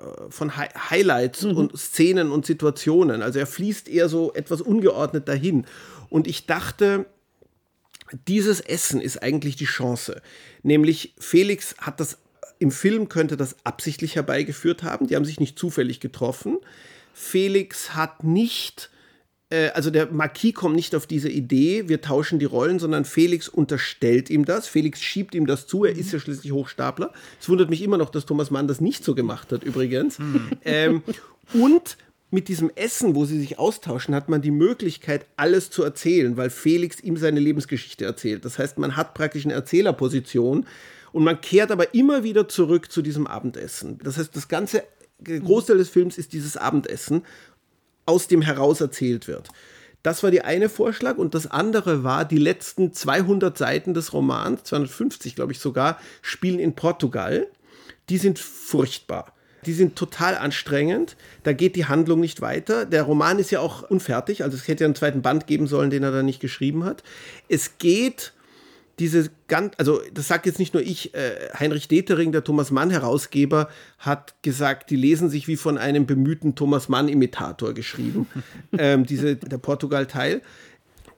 äh, von Hi Highlights mhm. und Szenen und Situationen. Also er fließt eher so etwas ungeordnet dahin. Und ich dachte, dieses Essen ist eigentlich die Chance. Nämlich Felix hat das im Film könnte das absichtlich herbeigeführt haben. Die haben sich nicht zufällig getroffen. Felix hat nicht äh, also der Marquis kommt nicht auf diese Idee, wir tauschen die Rollen, sondern Felix unterstellt ihm das. Felix schiebt ihm das zu, er ist ja schließlich Hochstapler. Es wundert mich immer noch, dass Thomas Mann das nicht so gemacht hat, übrigens. Mhm. Ähm, und mit diesem Essen, wo sie sich austauschen, hat man die Möglichkeit, alles zu erzählen, weil Felix ihm seine Lebensgeschichte erzählt. Das heißt, man hat praktisch eine Erzählerposition und man kehrt aber immer wieder zurück zu diesem Abendessen. Das heißt, das ganze Großteil des Films ist dieses Abendessen aus dem heraus erzählt wird. Das war die eine Vorschlag und das andere war, die letzten 200 Seiten des Romans, 250 glaube ich sogar, spielen in Portugal. Die sind furchtbar. Die sind total anstrengend. Da geht die Handlung nicht weiter. Der Roman ist ja auch unfertig. Also es hätte ja einen zweiten Band geben sollen, den er dann nicht geschrieben hat. Es geht diese ganz, also das sagt jetzt nicht nur ich, äh, Heinrich Detering, der Thomas Mann Herausgeber, hat gesagt, die lesen sich wie von einem bemühten Thomas Mann Imitator geschrieben, ähm, diese, der Portugal-Teil.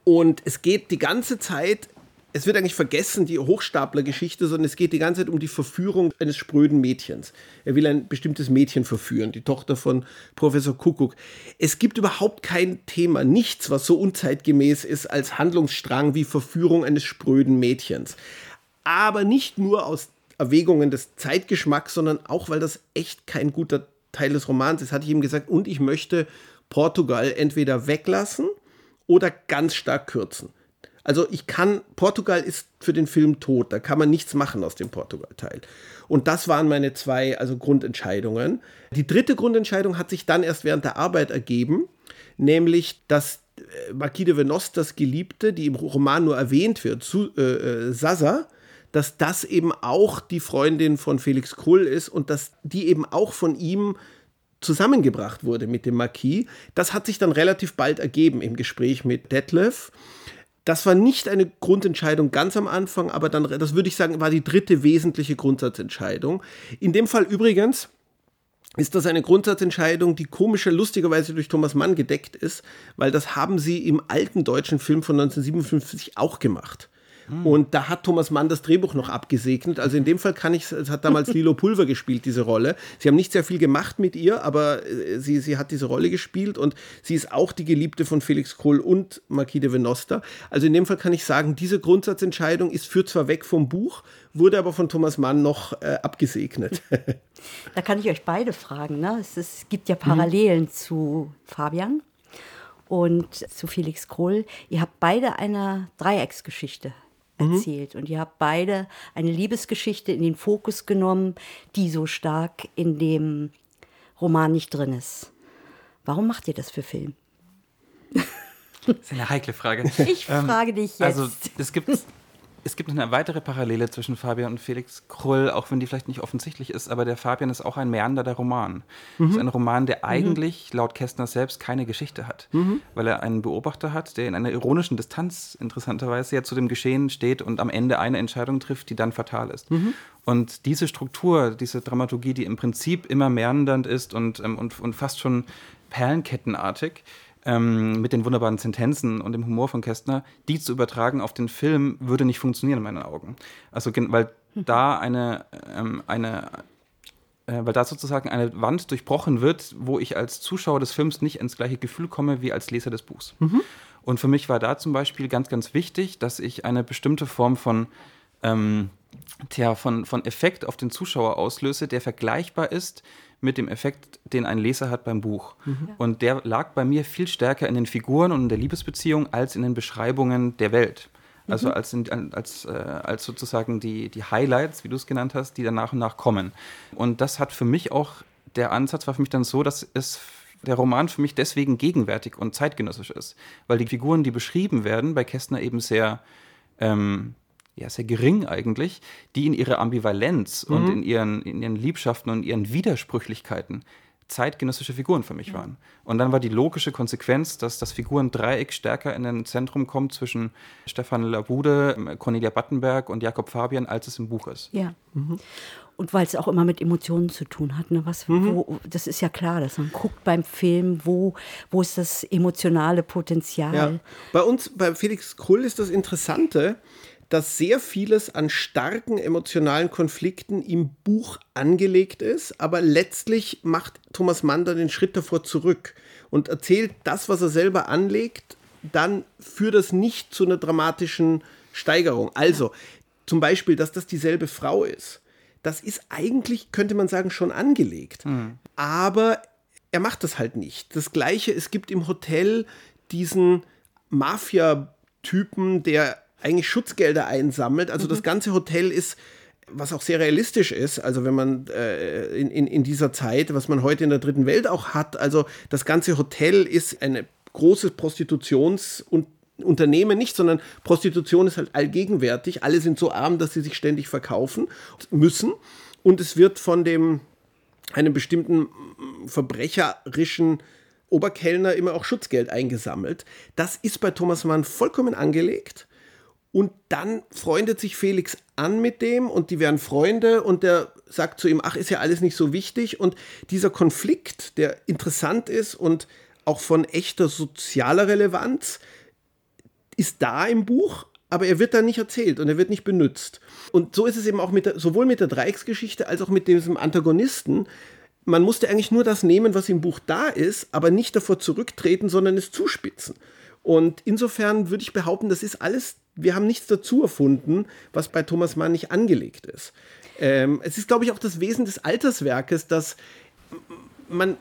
Und es geht die ganze Zeit es wird eigentlich vergessen, die Hochstapler-Geschichte, sondern es geht die ganze Zeit um die Verführung eines spröden Mädchens. Er will ein bestimmtes Mädchen verführen, die Tochter von Professor Kuckuck. Es gibt überhaupt kein Thema, nichts, was so unzeitgemäß ist als Handlungsstrang wie Verführung eines spröden Mädchens. Aber nicht nur aus Erwägungen des Zeitgeschmacks, sondern auch, weil das echt kein guter Teil des Romans ist, hatte ich ihm gesagt, und ich möchte Portugal entweder weglassen oder ganz stark kürzen. Also ich kann, Portugal ist für den Film tot, da kann man nichts machen aus dem Portugal-Teil. Und das waren meine zwei also Grundentscheidungen. Die dritte Grundentscheidung hat sich dann erst während der Arbeit ergeben, nämlich dass äh, Marquis de Venostas Geliebte, die im Roman nur erwähnt wird, zu, äh, äh, Sasa, dass das eben auch die Freundin von Felix Krull ist und dass die eben auch von ihm zusammengebracht wurde mit dem Marquis. Das hat sich dann relativ bald ergeben im Gespräch mit Detlef. Das war nicht eine Grundentscheidung ganz am Anfang, aber dann, das würde ich sagen, war die dritte wesentliche Grundsatzentscheidung. In dem Fall übrigens ist das eine Grundsatzentscheidung, die komischer, lustigerweise durch Thomas Mann gedeckt ist, weil das haben sie im alten deutschen Film von 1957 auch gemacht. Mhm. Und da hat Thomas Mann das Drehbuch noch abgesegnet. Also in dem Fall kann ich, es hat damals Lilo Pulver gespielt, diese Rolle. Sie haben nicht sehr viel gemacht mit ihr, aber äh, sie, sie hat diese Rolle gespielt und sie ist auch die Geliebte von Felix Kohl und Marquis de Venosta. Also in dem Fall kann ich sagen, diese Grundsatzentscheidung ist führt zwar weg vom Buch, wurde aber von Thomas Mann noch äh, abgesegnet. Da kann ich euch beide fragen. Ne? Es, es gibt ja Parallelen mhm. zu Fabian und zu Felix Krull. Ihr habt beide eine Dreiecksgeschichte mhm. Erzählt. Mhm. Und ihr habt beide eine Liebesgeschichte in den Fokus genommen, die so stark in dem Roman nicht drin ist. Warum macht ihr das für Film? Das ist eine heikle Frage. Ich frage ähm, dich also, jetzt. Also es gibt es gibt noch eine weitere Parallele zwischen Fabian und Felix Krull, auch wenn die vielleicht nicht offensichtlich ist, aber der Fabian ist auch ein meandernder Roman. Mhm. ist ein Roman, der mhm. eigentlich mhm. laut Kästner selbst keine Geschichte hat, mhm. weil er einen Beobachter hat, der in einer ironischen Distanz interessanterweise ja zu dem Geschehen steht und am Ende eine Entscheidung trifft, die dann fatal ist. Mhm. Und diese Struktur, diese Dramaturgie, die im Prinzip immer meandernd ist und, ähm, und, und fast schon perlenkettenartig, ähm, mit den wunderbaren Sentenzen und dem Humor von Kästner, die zu übertragen auf den Film, würde nicht funktionieren in meinen Augen. Also, weil mhm. da eine, ähm, eine äh, weil da sozusagen eine Wand durchbrochen wird, wo ich als Zuschauer des Films nicht ins gleiche Gefühl komme wie als Leser des Buchs. Mhm. Und für mich war da zum Beispiel ganz, ganz wichtig, dass ich eine bestimmte Form von ähm, tja, von, von Effekt auf den Zuschauer auslöse, der vergleichbar ist mit dem Effekt, den ein Leser hat beim Buch. Mhm. Und der lag bei mir viel stärker in den Figuren und in der Liebesbeziehung als in den Beschreibungen der Welt. Also mhm. als, in, als, äh, als sozusagen die, die Highlights, wie du es genannt hast, die dann nach und nach kommen. Und das hat für mich auch, der Ansatz war für mich dann so, dass es der Roman für mich deswegen gegenwärtig und zeitgenössisch ist. Weil die Figuren, die beschrieben werden, bei Kästner eben sehr ähm, ja, sehr gering eigentlich, die in ihrer Ambivalenz mhm. und in ihren, in ihren Liebschaften und ihren Widersprüchlichkeiten zeitgenössische Figuren für mich ja. waren. Und dann war die logische Konsequenz, dass das Figurendreieck stärker in ein Zentrum kommt zwischen Stefan Labude, Cornelia Battenberg und Jakob Fabian, als es im Buch ist. Ja. Mhm. Und weil es auch immer mit Emotionen zu tun hat. Ne? Was, mhm. wo, das ist ja klar, dass man guckt beim Film, wo, wo ist das emotionale Potenzial. Ja. Bei uns, bei Felix Krull ist das Interessante, dass sehr vieles an starken emotionalen Konflikten im Buch angelegt ist, aber letztlich macht Thomas Mann dann den Schritt davor zurück und erzählt das, was er selber anlegt, dann führt das nicht zu einer dramatischen Steigerung. Also zum Beispiel, dass das dieselbe Frau ist. Das ist eigentlich, könnte man sagen, schon angelegt. Mhm. Aber er macht das halt nicht. Das gleiche, es gibt im Hotel diesen Mafia-Typen, der eigentlich Schutzgelder einsammelt. Also mhm. das ganze Hotel ist was auch sehr realistisch ist, also wenn man äh, in, in, in dieser Zeit, was man heute in der dritten Welt auch hat, also das ganze Hotel ist ein großes Prostitutionsunternehmen nicht, sondern Prostitution ist halt allgegenwärtig. Alle sind so arm, dass sie sich ständig verkaufen müssen. Und es wird von dem einem bestimmten verbrecherischen Oberkellner immer auch Schutzgeld eingesammelt. Das ist bei Thomas Mann vollkommen angelegt. Und dann freundet sich Felix an mit dem und die werden Freunde und der sagt zu ihm, ach, ist ja alles nicht so wichtig. Und dieser Konflikt, der interessant ist und auch von echter sozialer Relevanz, ist da im Buch, aber er wird da nicht erzählt und er wird nicht benutzt. Und so ist es eben auch mit der, sowohl mit der Dreiecksgeschichte als auch mit diesem Antagonisten. Man musste eigentlich nur das nehmen, was im Buch da ist, aber nicht davor zurücktreten, sondern es zuspitzen. Und insofern würde ich behaupten, das ist alles wir haben nichts dazu erfunden, was bei Thomas Mann nicht angelegt ist. Ähm, es ist, glaube ich, auch das Wesen des Alterswerkes, dass man,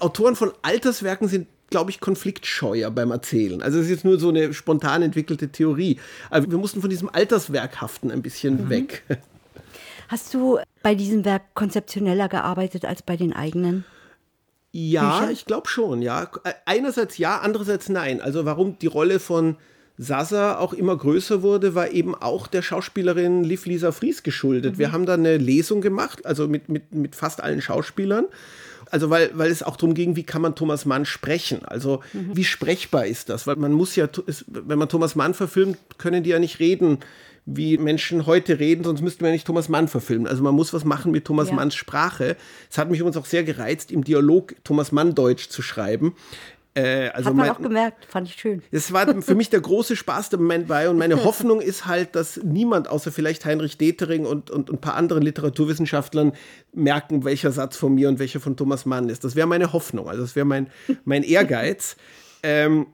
Autoren von Alterswerken sind glaube ich, konfliktscheuer beim Erzählen. Also es ist jetzt nur so eine spontan entwickelte Theorie. Aber wir mussten von diesem Alterswerkhaften ein bisschen mhm. weg. Hast du bei diesem Werk konzeptioneller gearbeitet als bei den eigenen? Ja, Büchern? ich glaube schon, ja. Einerseits ja, andererseits nein. Also warum die Rolle von Sasa auch immer größer wurde, war eben auch der Schauspielerin Liv Lisa Fries geschuldet. Mhm. Wir haben da eine Lesung gemacht, also mit, mit, mit fast allen Schauspielern. Also weil, weil es auch darum ging, wie kann man Thomas Mann sprechen? Also mhm. wie sprechbar ist das? Weil man muss ja, wenn man Thomas Mann verfilmt, können die ja nicht reden, wie Menschen heute reden, sonst müssten wir nicht Thomas Mann verfilmen. Also man muss was machen mit Thomas ja. Manns Sprache. Es hat mich übrigens auch sehr gereizt, im Dialog Thomas Mann Deutsch zu schreiben Äh, also Hat man mein, auch gemerkt, fand ich schön. Das war für mich der große Spaß der Moment bei und meine Hoffnung ist halt, dass niemand außer vielleicht Heinrich Detering und, und, und ein paar anderen Literaturwissenschaftlern merken, welcher Satz von mir und welcher von Thomas Mann ist. Das wäre meine Hoffnung, also das wäre mein, mein Ehrgeiz. ähm,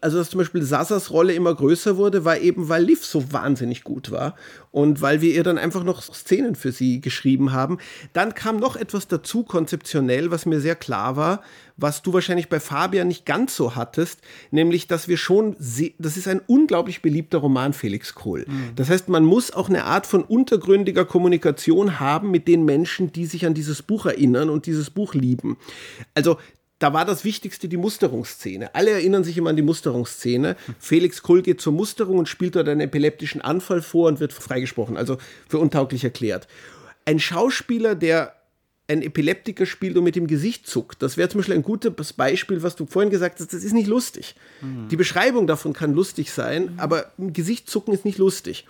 also dass zum Beispiel Sasas Rolle immer größer wurde, war eben, weil Liv so wahnsinnig gut war und weil wir ihr dann einfach noch Szenen für sie geschrieben haben. Dann kam noch etwas dazu konzeptionell, was mir sehr klar war, was du wahrscheinlich bei Fabian nicht ganz so hattest, nämlich, dass wir schon, das ist ein unglaublich beliebter Roman, Felix Kohl. Mhm. Das heißt, man muss auch eine Art von untergründiger Kommunikation haben mit den Menschen, die sich an dieses Buch erinnern und dieses Buch lieben. Also da war das Wichtigste die Musterungsszene. Alle erinnern sich immer an die Musterungsszene. Felix Kull geht zur Musterung und spielt dort einen epileptischen Anfall vor und wird freigesprochen, also für untauglich erklärt. Ein Schauspieler, der ein Epileptiker spielt und mit dem Gesicht zuckt. Das wäre zum Beispiel ein gutes Beispiel, was du vorhin gesagt hast, das ist nicht lustig. Mhm. Die Beschreibung davon kann lustig sein, mhm. aber ein Gesicht zucken ist nicht lustig.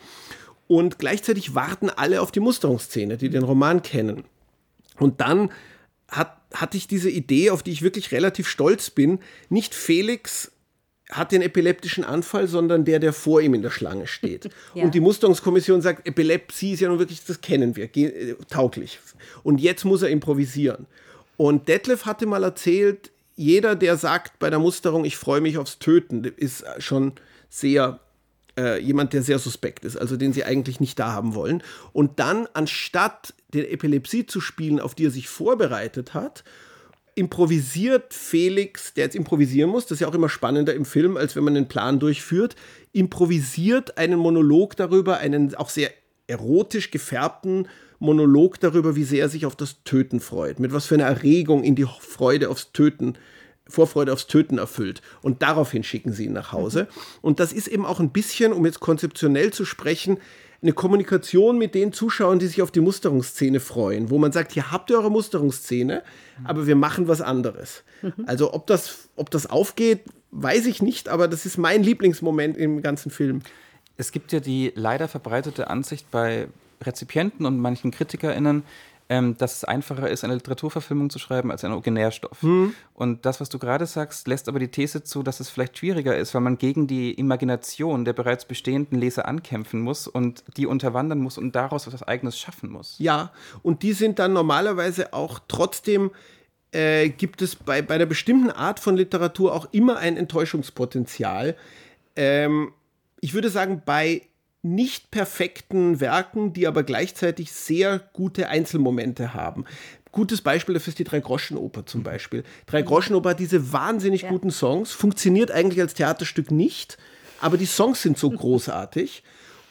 Und gleichzeitig warten alle auf die Musterungsszene, die den Roman kennen. Und dann hat, hatte ich diese Idee, auf die ich wirklich relativ stolz bin. Nicht Felix hat den epileptischen Anfall, sondern der, der vor ihm in der Schlange steht. ja. Und die Musterungskommission sagt, Epilepsie ist ja nun wirklich, das kennen wir, äh, tauglich. Und jetzt muss er improvisieren. Und Detlef hatte mal erzählt, jeder, der sagt bei der Musterung, ich freue mich aufs Töten, ist schon sehr äh, jemand, der sehr suspekt ist, also den sie eigentlich nicht da haben wollen. Und dann, anstatt der Epilepsie zu spielen, auf die er sich vorbereitet hat, improvisiert Felix, der jetzt improvisieren muss, das ist ja auch immer spannender im Film, als wenn man einen Plan durchführt, improvisiert einen Monolog darüber, einen auch sehr erotisch gefärbten Monolog darüber, wie sehr er sich auf das Töten freut, mit was für einer Erregung in die Freude aufs Töten Vorfreude aufs Töten erfüllt. Und daraufhin schicken sie ihn nach Hause. Mhm. Und das ist eben auch ein bisschen, um jetzt konzeptionell zu sprechen, eine Kommunikation mit den Zuschauern, die sich auf die Musterungsszene freuen, wo man sagt, hier habt ihr eure Musterungsszene, aber wir machen was anderes. Mhm. Also ob das, ob das aufgeht, weiß ich nicht, aber das ist mein Lieblingsmoment im ganzen Film. Es gibt ja die leider verbreitete Ansicht bei Rezipienten und manchen KritikerInnen, ähm, dass es einfacher ist, eine Literaturverfilmung zu schreiben als einen Originärstoff. Mhm. Und das, was du gerade sagst, lässt aber die These zu, dass es vielleicht schwieriger ist, weil man gegen die Imagination der bereits bestehenden Leser ankämpfen muss und die unterwandern muss und daraus etwas Eigenes schaffen muss. Ja, und die sind dann normalerweise auch trotzdem äh, gibt es bei, bei einer bestimmten Art von Literatur auch immer ein Enttäuschungspotenzial. Ähm, ich würde sagen, bei nicht perfekten Werken, die aber gleichzeitig sehr gute Einzelmomente haben. Gutes Beispiel dafür ist die Drei-Groschen-Oper zum Beispiel. Drei-Groschen-Oper hat diese wahnsinnig ja. guten Songs, funktioniert eigentlich als Theaterstück nicht, aber die Songs sind so großartig.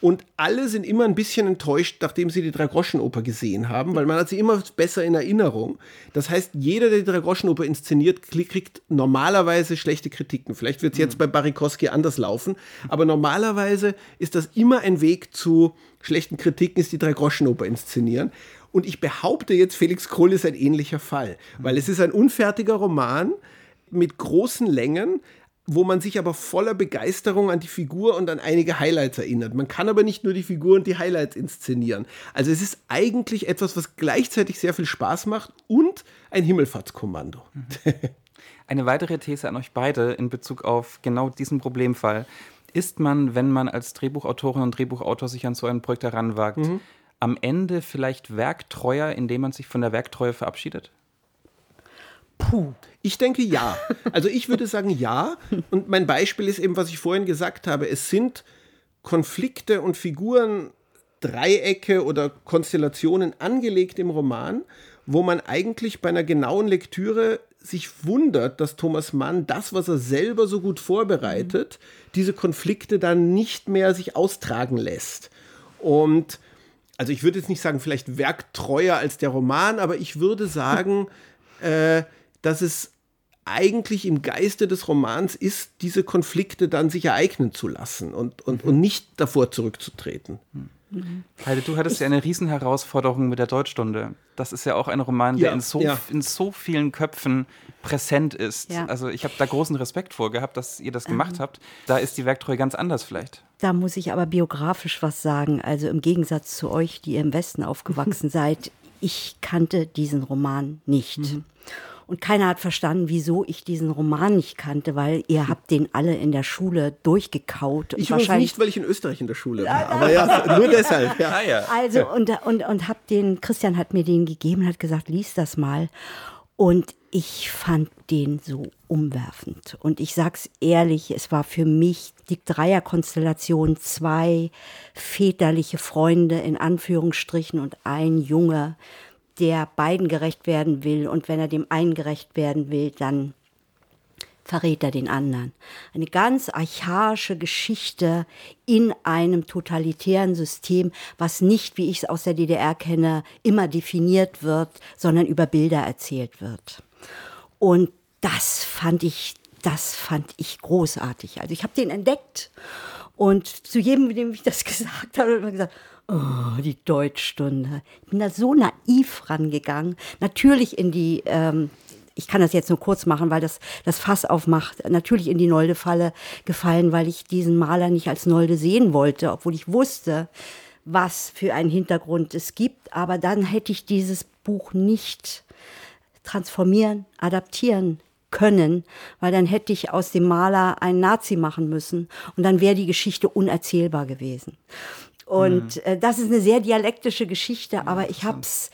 Und alle sind immer ein bisschen enttäuscht, nachdem sie die Drei-Groschen-Oper gesehen haben, weil man hat sie immer besser in Erinnerung. Das heißt, jeder, der die Drei-Groschen-Oper inszeniert, kriegt normalerweise schlechte Kritiken. Vielleicht wird es jetzt mhm. bei Barikowski anders laufen, aber normalerweise ist das immer ein Weg zu schlechten Kritiken, ist die Drei-Groschen-Oper inszenieren. Und ich behaupte jetzt, Felix Krull ist ein ähnlicher Fall, weil es ist ein unfertiger Roman mit großen Längen, wo man sich aber voller Begeisterung an die Figur und an einige Highlights erinnert. Man kann aber nicht nur die Figur und die Highlights inszenieren. Also es ist eigentlich etwas, was gleichzeitig sehr viel Spaß macht und ein Himmelfahrtskommando. Mhm. Eine weitere These an euch beide in Bezug auf genau diesen Problemfall. Ist man, wenn man als Drehbuchautorin und Drehbuchautor sich an so ein Projekt heranwagt, mhm. am Ende vielleicht werktreuer, indem man sich von der Werktreue verabschiedet? Puh. Ich denke ja. Also ich würde sagen ja. Und mein Beispiel ist eben, was ich vorhin gesagt habe. Es sind Konflikte und Figuren, Dreiecke oder Konstellationen angelegt im Roman, wo man eigentlich bei einer genauen Lektüre sich wundert, dass Thomas Mann das, was er selber so gut vorbereitet, diese Konflikte dann nicht mehr sich austragen lässt. Und also ich würde jetzt nicht sagen, vielleicht werktreuer als der Roman, aber ich würde sagen, äh, dass es eigentlich im Geiste des Romans ist, diese Konflikte dann sich ereignen zu lassen und, und, mhm. und nicht davor zurückzutreten. Mhm. Heide, du hattest ich, ja eine Riesenherausforderung mit der Deutschstunde. Das ist ja auch ein Roman, der ja, in, so, ja. in so vielen Köpfen präsent ist. Ja. Also ich habe da großen Respekt vor gehabt, dass ihr das gemacht ähm. habt. Da ist die Werktreue ganz anders vielleicht. Da muss ich aber biografisch was sagen. Also im Gegensatz zu euch, die ihr im Westen aufgewachsen seid, ich kannte diesen Roman nicht. Mhm. Und keiner hat verstanden, wieso ich diesen Roman nicht kannte, weil ihr habt den alle in der Schule durchgekaut. Ich wahrscheinlich nicht, weil ich in Österreich in der Schule war. Aber ja, nur deshalb. Ja. Ah, also, und, und, und hab den, Christian hat mir den gegeben, hat gesagt, lies das mal. Und ich fand den so umwerfend. Und ich sag's ehrlich, es war für mich die Dreierkonstellation zwei väterliche Freunde in Anführungsstrichen und ein Junge, der beiden gerecht werden will. Und wenn er dem einen gerecht werden will, dann verrät er den anderen. Eine ganz archaische Geschichte in einem totalitären System, was nicht, wie ich es aus der DDR kenne, immer definiert wird, sondern über Bilder erzählt wird. Und das fand ich, das fand ich großartig. Also ich habe den entdeckt und zu jedem, dem ich das gesagt habe, ich gesagt, oh, die Deutschstunde. Ich bin da so naiv rangegangen. Natürlich in die ähm, ich kann das jetzt nur kurz machen, weil das das Fass aufmacht, natürlich in die Nolde-Falle gefallen, weil ich diesen Maler nicht als Nolde sehen wollte, obwohl ich wusste, was für einen Hintergrund es gibt. Aber dann hätte ich dieses Buch nicht transformieren, adaptieren können, weil dann hätte ich aus dem Maler einen Nazi machen müssen und dann wäre die Geschichte unerzählbar gewesen. Und mhm. äh, das ist eine sehr dialektische Geschichte, aber ich habe es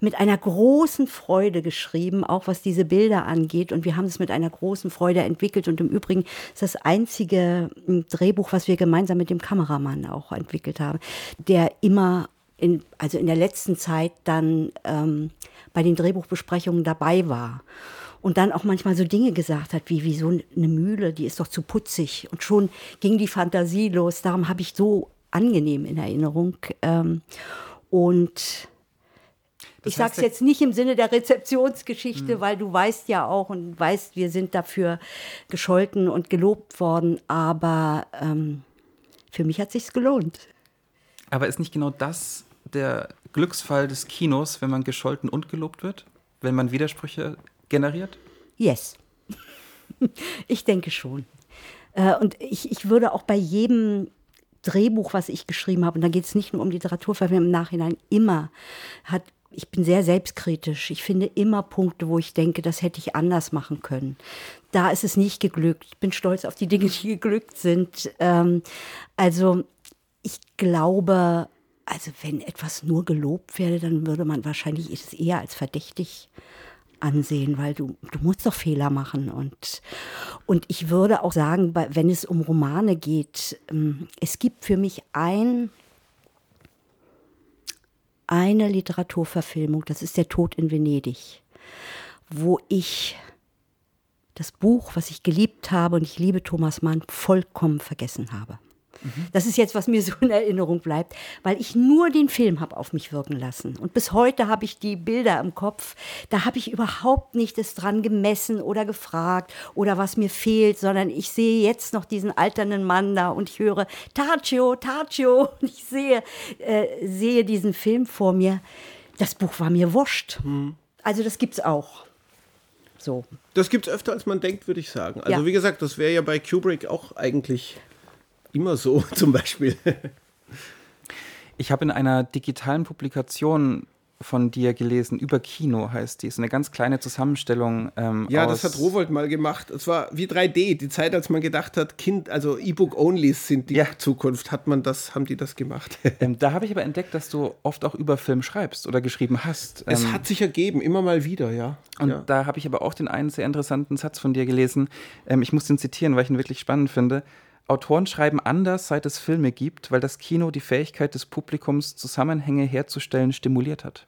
mit einer großen Freude geschrieben, auch was diese Bilder angeht. Und wir haben es mit einer großen Freude entwickelt. Und im Übrigen ist das einzige hm, Drehbuch, was wir gemeinsam mit dem Kameramann auch entwickelt haben, der immer in, also in der letzten Zeit dann ähm, bei den Drehbuchbesprechungen dabei war und dann auch manchmal so Dinge gesagt hat, wie, wie so eine Mühle, die ist doch zu putzig. Und schon ging die Fantasie los. Darum habe ich so angenehm in Erinnerung. Ähm, und das ich sage es jetzt nicht im Sinne der Rezeptionsgeschichte, mhm. weil du weißt ja auch und weißt, wir sind dafür gescholten und gelobt worden, aber ähm, für mich hat sich's gelohnt. Aber ist nicht genau das der Glücksfall des Kinos, wenn man gescholten und gelobt wird? Wenn man Widersprüche generiert? Yes. ich denke schon. Äh, und ich, ich würde auch bei jedem Drehbuch, was ich geschrieben habe, und da geht es nicht nur um Literatur, weil wir im Nachhinein immer hat ich bin sehr selbstkritisch. Ich finde immer Punkte, wo ich denke, das hätte ich anders machen können. Da ist es nicht geglückt. Ich bin stolz auf die Dinge, die geglückt sind. Ähm, also ich glaube, also wenn etwas nur gelobt werde, dann würde man wahrscheinlich es eher als verdächtig ansehen, weil du, du musst doch Fehler machen. Und, und ich würde auch sagen, wenn es um Romane geht, ähm, es gibt für mich ein eine Literaturverfilmung, das ist Der Tod in Venedig, wo ich das Buch, was ich geliebt habe, und ich liebe Thomas Mann, vollkommen vergessen habe. Das ist jetzt, was mir so in Erinnerung bleibt, weil ich nur den Film habe auf mich wirken lassen. Und bis heute habe ich die Bilder im Kopf. Da habe ich überhaupt nicht es dran gemessen oder gefragt oder was mir fehlt, sondern ich sehe jetzt noch diesen alternden Mann da und ich höre Taccio, Taccio und ich sehe, äh, sehe diesen Film vor mir. Das Buch war mir wurscht. Hm. Also das gibt es auch. So. Das gibt es öfter, als man denkt, würde ich sagen. Also ja. wie gesagt, das wäre ja bei Kubrick auch eigentlich immer so zum Beispiel. Ich habe in einer digitalen Publikation von dir gelesen, über Kino heißt die. Ist eine ganz kleine Zusammenstellung. Ähm, ja, das hat Rowold mal gemacht. Es war wie 3D, die Zeit, als man gedacht hat, Kind, also E-Book-Onlys sind die ja. Zukunft, hat man das, haben die das gemacht. Ähm, da habe ich aber entdeckt, dass du oft auch über Film schreibst oder geschrieben hast. Es ähm, hat sich ergeben, immer mal wieder, ja. Und ja. da habe ich aber auch den einen sehr interessanten Satz von dir gelesen. Ähm, ich muss den zitieren, weil ich ihn wirklich spannend finde. Autoren schreiben anders, seit es Filme gibt, weil das Kino die Fähigkeit des Publikums, Zusammenhänge herzustellen, stimuliert hat.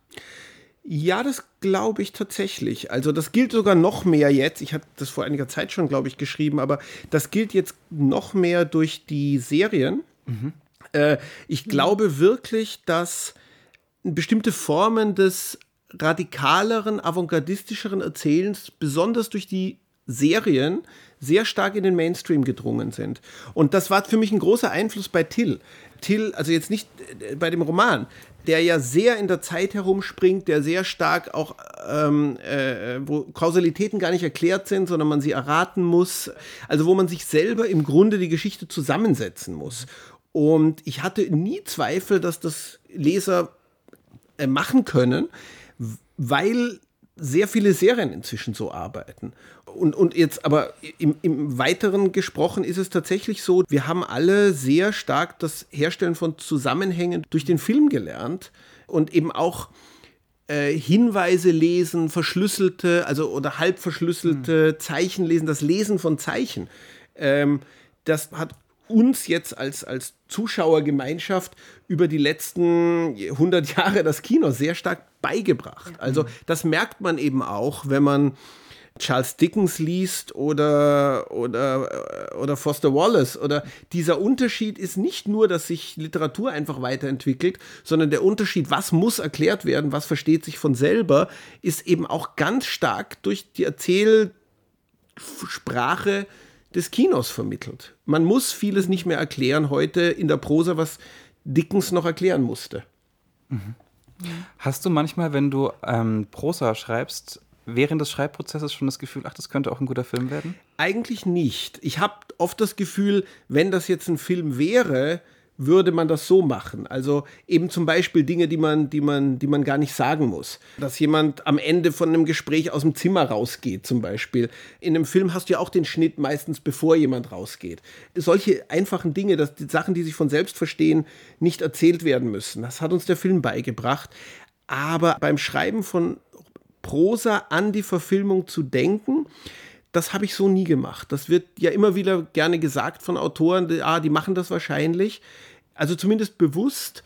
Ja, das glaube ich tatsächlich. Also das gilt sogar noch mehr jetzt. Ich hatte das vor einiger Zeit schon, glaube ich, geschrieben, aber das gilt jetzt noch mehr durch die Serien. Mhm. Äh, ich glaube wirklich, dass bestimmte Formen des radikaleren, avantgardistischeren Erzählens, besonders durch die Serien, sehr stark in den Mainstream gedrungen sind. Und das war für mich ein großer Einfluss bei Till. Till, also jetzt nicht äh, bei dem Roman, der ja sehr in der Zeit herumspringt, der sehr stark auch, ähm, äh, wo Kausalitäten gar nicht erklärt sind, sondern man sie erraten muss. Also wo man sich selber im Grunde die Geschichte zusammensetzen muss. Und ich hatte nie Zweifel, dass das Leser äh, machen können, weil sehr viele Serien inzwischen so arbeiten. Und, und jetzt aber im, im Weiteren gesprochen ist es tatsächlich so, wir haben alle sehr stark das Herstellen von Zusammenhängen durch den Film gelernt und eben auch äh, Hinweise lesen, verschlüsselte, also oder halb verschlüsselte mhm. Zeichen lesen, das Lesen von Zeichen. Ähm, das hat uns jetzt als, als Zuschauergemeinschaft über die letzten 100 Jahre das Kino sehr stark beigebracht. Also das merkt man eben auch, wenn man Charles Dickens liest oder, oder, oder Foster Wallace. Oder dieser Unterschied ist nicht nur, dass sich Literatur einfach weiterentwickelt, sondern der Unterschied, was muss erklärt werden, was versteht sich von selber, ist eben auch ganz stark durch die Erzählsprache des Kinos vermittelt. Man muss vieles nicht mehr erklären heute in der Prosa, was Dickens noch erklären musste. Mhm. Hast du manchmal, wenn du ähm, Prosa schreibst, während des Schreibprozesses schon das Gefühl, ach, das könnte auch ein guter Film werden? Eigentlich nicht. Ich habe oft das Gefühl, wenn das jetzt ein Film wäre, würde man das so machen. Also eben zum Beispiel Dinge, die man, die man, die man gar nicht sagen muss. Dass jemand am Ende von einem Gespräch aus dem Zimmer rausgeht, zum Beispiel. In einem Film hast du ja auch den Schnitt meistens, bevor jemand rausgeht. Solche einfachen Dinge, dass die Sachen, die sich von selbst verstehen, nicht erzählt werden müssen. Das hat uns der Film beigebracht. Aber beim Schreiben von Prosa an die Verfilmung zu denken, das habe ich so nie gemacht. Das wird ja immer wieder gerne gesagt von Autoren, ah, die machen das wahrscheinlich. Also zumindest bewusst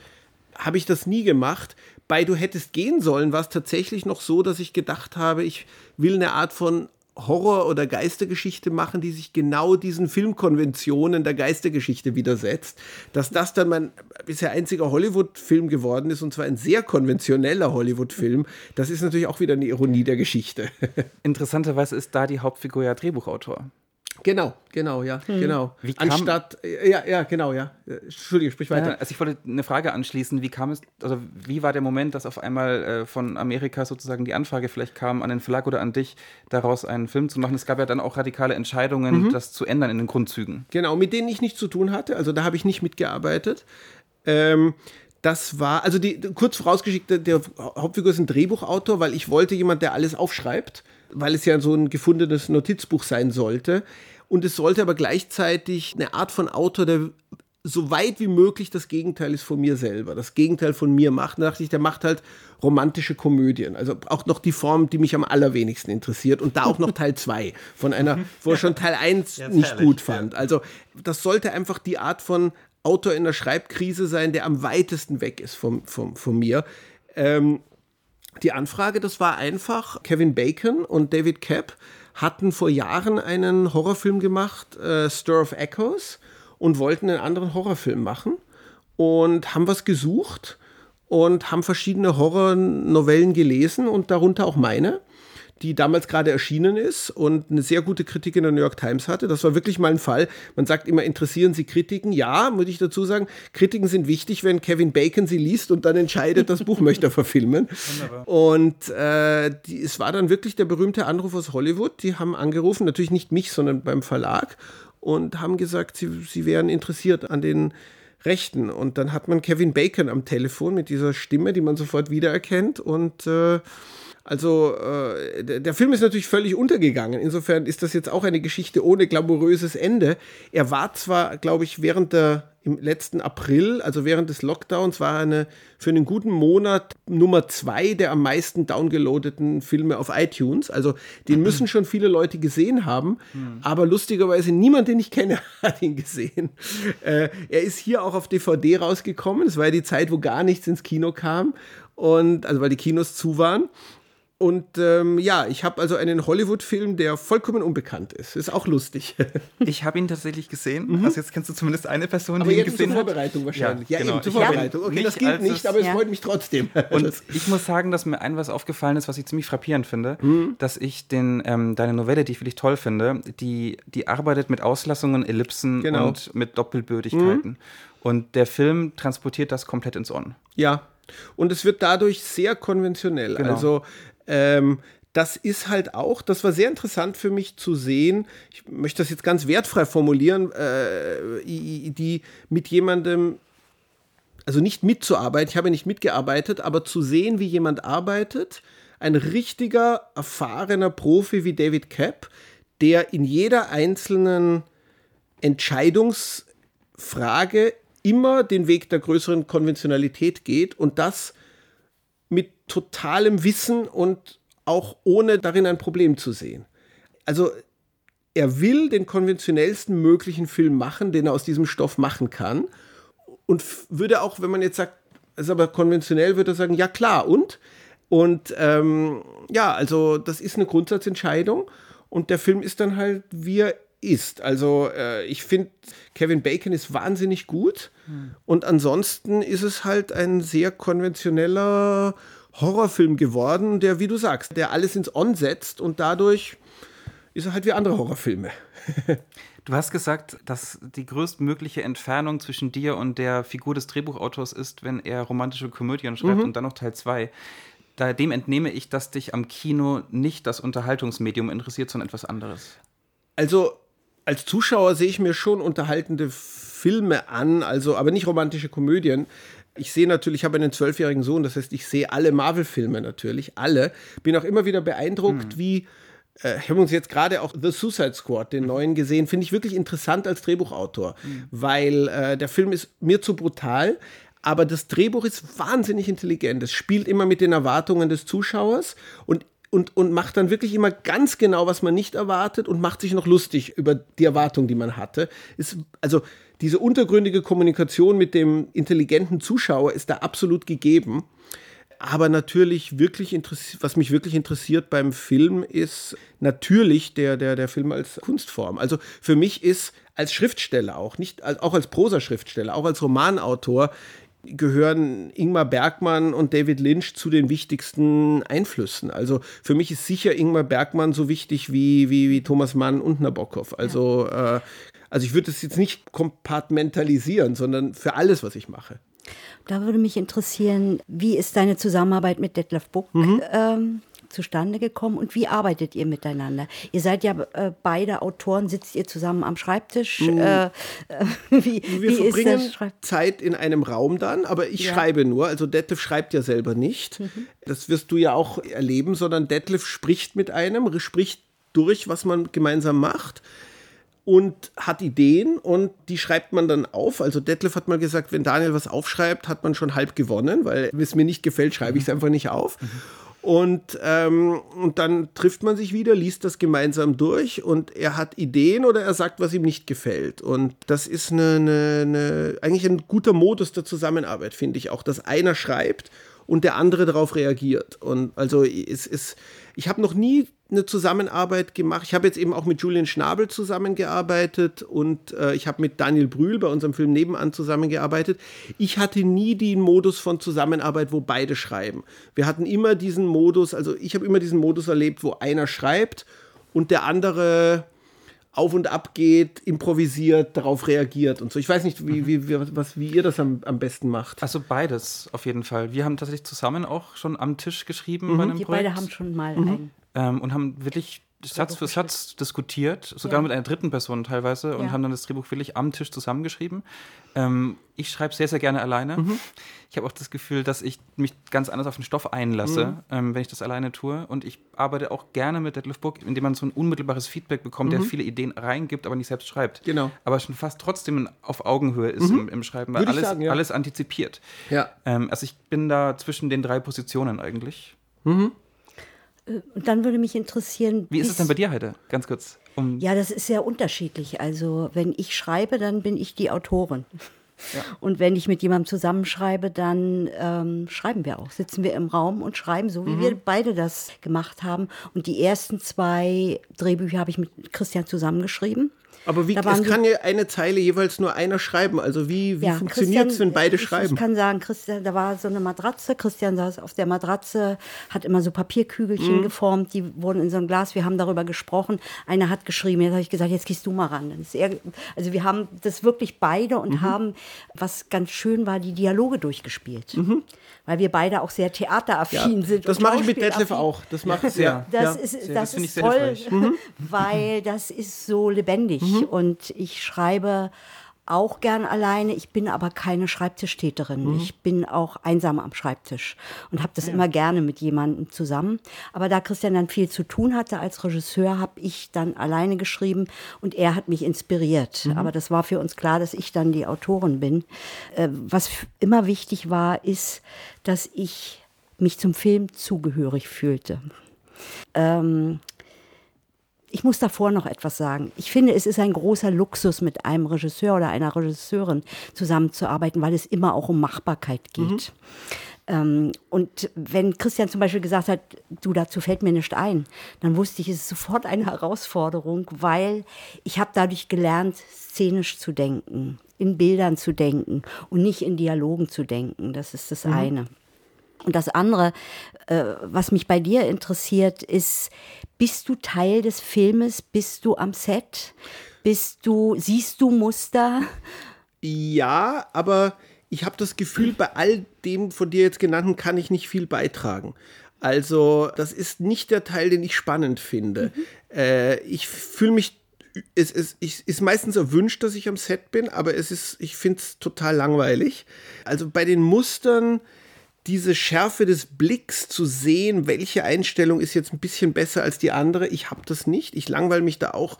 habe ich das nie gemacht. Bei Du hättest gehen sollen war es tatsächlich noch so, dass ich gedacht habe, ich will eine Art von Horror- oder Geistergeschichte machen, die sich genau diesen Filmkonventionen der Geistergeschichte widersetzt. Dass das dann mein bisher einziger Hollywood-Film geworden ist, und zwar ein sehr konventioneller Hollywood-Film, das ist natürlich auch wieder eine Ironie der Geschichte. Interessanterweise ist da die Hauptfigur ja Drehbuchautor. Genau, genau, ja, hm. genau. Wie kam, Anstatt, ja, ja, genau, ja. Entschuldige, sprich weiter. Ja, also ich wollte eine Frage anschließen. Wie kam es, also wie war der Moment, dass auf einmal äh, von Amerika sozusagen die Anfrage vielleicht kam an den Verlag oder an dich, daraus einen Film zu machen? Es gab ja dann auch radikale Entscheidungen, mhm. das zu ändern in den Grundzügen. Genau, mit denen ich nichts zu tun hatte. Also da habe ich nicht mitgearbeitet. Ähm, das war, also die, kurz vorausgeschickt, der Hauptfigur ist ein Drehbuchautor, weil ich wollte jemand, der alles aufschreibt, weil es ja so ein gefundenes Notizbuch sein sollte. Und es sollte aber gleichzeitig eine Art von Autor, der so weit wie möglich das Gegenteil ist von mir selber, das Gegenteil von mir macht. Da dachte ich, der macht halt romantische Komödien. Also auch noch die Form, die mich am allerwenigsten interessiert. Und da auch noch Teil 2 von einer, wo er schon Teil 1 Jetzt nicht herrlich, gut fand. Also das sollte einfach die Art von Autor in der Schreibkrise sein, der am weitesten weg ist vom, vom, von mir. Ähm, die Anfrage, das war einfach Kevin Bacon und David Kapp hatten vor Jahren einen Horrorfilm gemacht, äh, Stir of Echoes, und wollten einen anderen Horrorfilm machen und haben was gesucht und haben verschiedene Horrornovellen gelesen und darunter auch meine die damals gerade erschienen ist und eine sehr gute Kritik in der New York Times hatte. Das war wirklich mal ein Fall. Man sagt immer, interessieren Sie Kritiken? Ja, würde ich dazu sagen, Kritiken sind wichtig, wenn Kevin Bacon sie liest und dann entscheidet, das Buch möchte er verfilmen. Wunderbar. Und äh, die, es war dann wirklich der berühmte Anruf aus Hollywood. Die haben angerufen, natürlich nicht mich, sondern beim Verlag und haben gesagt, sie, sie wären interessiert an den Rechten. Und dann hat man Kevin Bacon am Telefon mit dieser Stimme, die man sofort wiedererkennt und äh, also äh, der, Film ist natürlich völlig untergegangen. Insofern ist das jetzt auch eine Geschichte ohne glamouröses Ende. Er war zwar, glaube ich, während der im letzten April, also während des Lockdowns, war eine für einen guten Monat Nummer zwei der am meisten downgeloadeten Filme auf iTunes. Also den müssen schon viele Leute gesehen haben, mhm. aber lustigerweise niemand, den ich kenne, hat ihn gesehen. Äh, er ist hier auch auf DVD rausgekommen. Es war ja die Zeit, wo gar nichts ins Kino kam und also weil die Kinos zu waren. Und ähm, ja, ich habe also einen Hollywood-Film, der vollkommen unbekannt ist. Ist auch lustig. ich habe ihn tatsächlich gesehen. Mhm. Also jetzt kennst du zumindest eine Person, aber die ihn gesehen zur Vorbereitung wahrscheinlich. Ja, ja genau. eben zur Vorbereitung. Okay, nicht, das gilt nicht, aber es ja. freut mich trotzdem. Und ich muss sagen, dass mir ein was aufgefallen ist, was ich ziemlich frappierend finde, mhm. dass ich den, ähm, deine Novelle, die ich wirklich toll finde, die, die arbeitet mit Auslassungen, Ellipsen genau. und mit Doppelbödigkeiten. Mhm. Und der Film transportiert das komplett ins On. Ja, und es wird dadurch sehr konventionell. Genau. Also ähm, das ist halt auch, das war sehr interessant für mich zu sehen, ich möchte das jetzt ganz wertfrei formulieren, äh, die mit jemandem, also nicht mitzuarbeiten, ich habe nicht mitgearbeitet, aber zu sehen, wie jemand arbeitet, ein richtiger, erfahrener Profi wie David Kapp, der in jeder einzelnen Entscheidungsfrage immer den Weg der größeren Konventionalität geht und das totalem Wissen und auch ohne darin ein Problem zu sehen. Also er will den konventionellsten möglichen Film machen, den er aus diesem Stoff machen kann. Und würde auch, wenn man jetzt sagt, ist aber konventionell, würde er sagen, ja klar, und? Und ähm, ja, also das ist eine Grundsatzentscheidung. Und der Film ist dann halt, wie er ist. Also äh, ich finde, Kevin Bacon ist wahnsinnig gut. Hm. Und ansonsten ist es halt ein sehr konventioneller Horrorfilm geworden, der, wie du sagst, der alles ins On setzt und dadurch ist er halt wie andere Horrorfilme. Du hast gesagt, dass die größtmögliche Entfernung zwischen dir und der Figur des Drehbuchautors ist, wenn er romantische Komödien schreibt mhm. und dann noch Teil 2. Dem entnehme ich, dass dich am Kino nicht das Unterhaltungsmedium interessiert, sondern etwas anderes. Also als Zuschauer sehe ich mir schon unterhaltende Filme an, also aber nicht romantische Komödien. Ich sehe natürlich, ich habe einen zwölfjährigen Sohn, das heißt, ich sehe alle Marvel-Filme natürlich, alle. Bin auch immer wieder beeindruckt, hm. wie äh, ich habe uns jetzt gerade auch The Suicide Squad, den neuen, gesehen. Finde ich wirklich interessant als Drehbuchautor, mhm. weil äh, der Film ist mir zu brutal. Aber das Drehbuch ist wahnsinnig intelligent. Es spielt immer mit den Erwartungen des Zuschauers und und, und macht dann wirklich immer ganz genau, was man nicht erwartet und macht sich noch lustig über die Erwartung, die man hatte. Ist, also diese untergründige Kommunikation mit dem intelligenten Zuschauer ist da absolut gegeben. Aber natürlich wirklich was mich wirklich interessiert beim Film ist natürlich der, der, der Film als Kunstform. Also für mich ist als Schriftsteller auch, nicht auch als Prosaschriftsteller, auch als Romanautor, gehören Ingmar Bergmann und David Lynch zu den wichtigsten Einflüssen. Also für mich ist sicher Ingmar Bergmann so wichtig wie, wie, wie Thomas Mann und Nabokov. Also, ja. äh, also ich würde es jetzt nicht kompartmentalisieren, sondern für alles, was ich mache. Da würde mich interessieren, wie ist deine Zusammenarbeit mit Detlef Buck mhm. ähm, zustande gekommen und wie arbeitet ihr miteinander? Ihr seid ja äh, beide Autoren, sitzt ihr zusammen am Schreibtisch? Mhm. Äh, wie, Wir wie verbringen Zeit in einem Raum dann, aber ich ja. schreibe nur. Also Detlef schreibt ja selber nicht. Mhm. Das wirst du ja auch erleben, sondern Detlef spricht mit einem, spricht durch, was man gemeinsam macht und hat Ideen und die schreibt man dann auf. Also Detlef hat mal gesagt, wenn Daniel was aufschreibt, hat man schon halb gewonnen, weil wenn es mir nicht gefällt, schreibe ich es einfach nicht auf. Mhm. Und, ähm, und dann trifft man sich wieder, liest das gemeinsam durch und er hat Ideen oder er sagt, was ihm nicht gefällt. Und das ist eine, eine, eine eigentlich ein guter Modus der Zusammenarbeit, finde ich auch, dass einer schreibt und der andere darauf reagiert. Und also es ist, ich habe noch nie eine Zusammenarbeit gemacht. Ich habe jetzt eben auch mit Julian Schnabel zusammengearbeitet und äh, ich habe mit Daniel Brühl bei unserem Film Nebenan zusammengearbeitet. Ich hatte nie den Modus von Zusammenarbeit, wo beide schreiben. Wir hatten immer diesen Modus, also ich habe immer diesen Modus erlebt, wo einer schreibt und der andere auf und ab geht, improvisiert, darauf reagiert und so. Ich weiß nicht, wie, wie, wie, was, wie ihr das am, am besten macht. Also beides auf jeden Fall. Wir haben tatsächlich zusammen auch schon am Tisch geschrieben mhm. bei einem Die Projekt. beide haben schon mal mhm. ein ähm, und haben wirklich Satz für Satz diskutiert, sogar ja. mit einer dritten Person teilweise, und ja. haben dann das Drehbuch wirklich am Tisch zusammengeschrieben. Ähm, ich schreibe sehr, sehr gerne alleine. Mhm. Ich habe auch das Gefühl, dass ich mich ganz anders auf den Stoff einlasse, mhm. ähm, wenn ich das alleine tue. Und ich arbeite auch gerne mit Detlef Book, indem man so ein unmittelbares Feedback bekommt, mhm. der viele Ideen reingibt, aber nicht selbst schreibt. Genau. Aber schon fast trotzdem auf Augenhöhe ist mhm. im, im, Schreiben, weil alles, sagen, ja. alles antizipiert. Ja. Ähm, also ich bin da zwischen den drei Positionen eigentlich. Mhm. Und äh, dann würde mich interessieren. Wie ist es denn bei dir heute? Ganz kurz. Um ja, das ist sehr unterschiedlich. Also, wenn ich schreibe, dann bin ich die Autorin. Ja. Und wenn ich mit jemandem zusammenschreibe, dann ähm, schreiben wir auch. Sitzen wir im Raum und schreiben, so wie mhm. wir beide das gemacht haben. Und die ersten zwei Drehbücher habe ich mit Christian zusammengeschrieben. Aber wie, es kann ja eine Zeile jeweils nur einer schreiben. Also wie, wie ja, funktioniert es, wenn beide ich, schreiben? Ich kann sagen, Christian, da war so eine Matratze. Christian saß auf der Matratze, hat immer so Papierkügelchen mhm. geformt. Die wurden in so ein Glas. Wir haben darüber gesprochen. Einer hat geschrieben. Jetzt habe ich gesagt, jetzt gehst du mal ran. Er, also wir haben das wirklich beide und mhm. haben, was ganz schön war, die Dialoge durchgespielt. Mhm. Weil wir beide auch sehr theateraffin ja, sind. Das mache ich mit Detlef auch. Das mache ich sehr. Das ja. ist, das, das ist toll, mhm. weil das ist so lebendig. Mhm. Und ich schreibe auch gern alleine. Ich bin aber keine Schreibtischtäterin. Mhm. Ich bin auch einsam am Schreibtisch und habe das ja. immer gerne mit jemandem zusammen. Aber da Christian dann viel zu tun hatte als Regisseur, habe ich dann alleine geschrieben und er hat mich inspiriert. Mhm. Aber das war für uns klar, dass ich dann die Autorin bin. Äh, was immer wichtig war, ist, dass ich mich zum Film zugehörig fühlte. Ähm, ich muss davor noch etwas sagen. Ich finde, es ist ein großer Luxus, mit einem Regisseur oder einer Regisseurin zusammenzuarbeiten, weil es immer auch um Machbarkeit geht. Mhm. Ähm, und wenn Christian zum Beispiel gesagt hat, du, dazu fällt mir nicht ein, dann wusste ich, es ist sofort eine Herausforderung, weil ich habe dadurch gelernt, szenisch zu denken, in Bildern zu denken und nicht in Dialogen zu denken. Das ist das mhm. eine. Und das andere, äh, was mich bei dir interessiert, ist, bist du Teil des Filmes? Bist du am Set? Bist du, siehst du Muster? Ja, aber ich habe das Gefühl, bei all dem von dir jetzt genannten kann ich nicht viel beitragen. Also, das ist nicht der Teil, den ich spannend finde. Mhm. Äh, ich fühle mich es, es, es, ist meistens erwünscht, dass ich am Set bin, aber es ist, ich finde es total langweilig. Also bei den Mustern diese Schärfe des Blicks zu sehen, welche Einstellung ist jetzt ein bisschen besser als die andere. Ich habe das nicht. Ich langweile mich da auch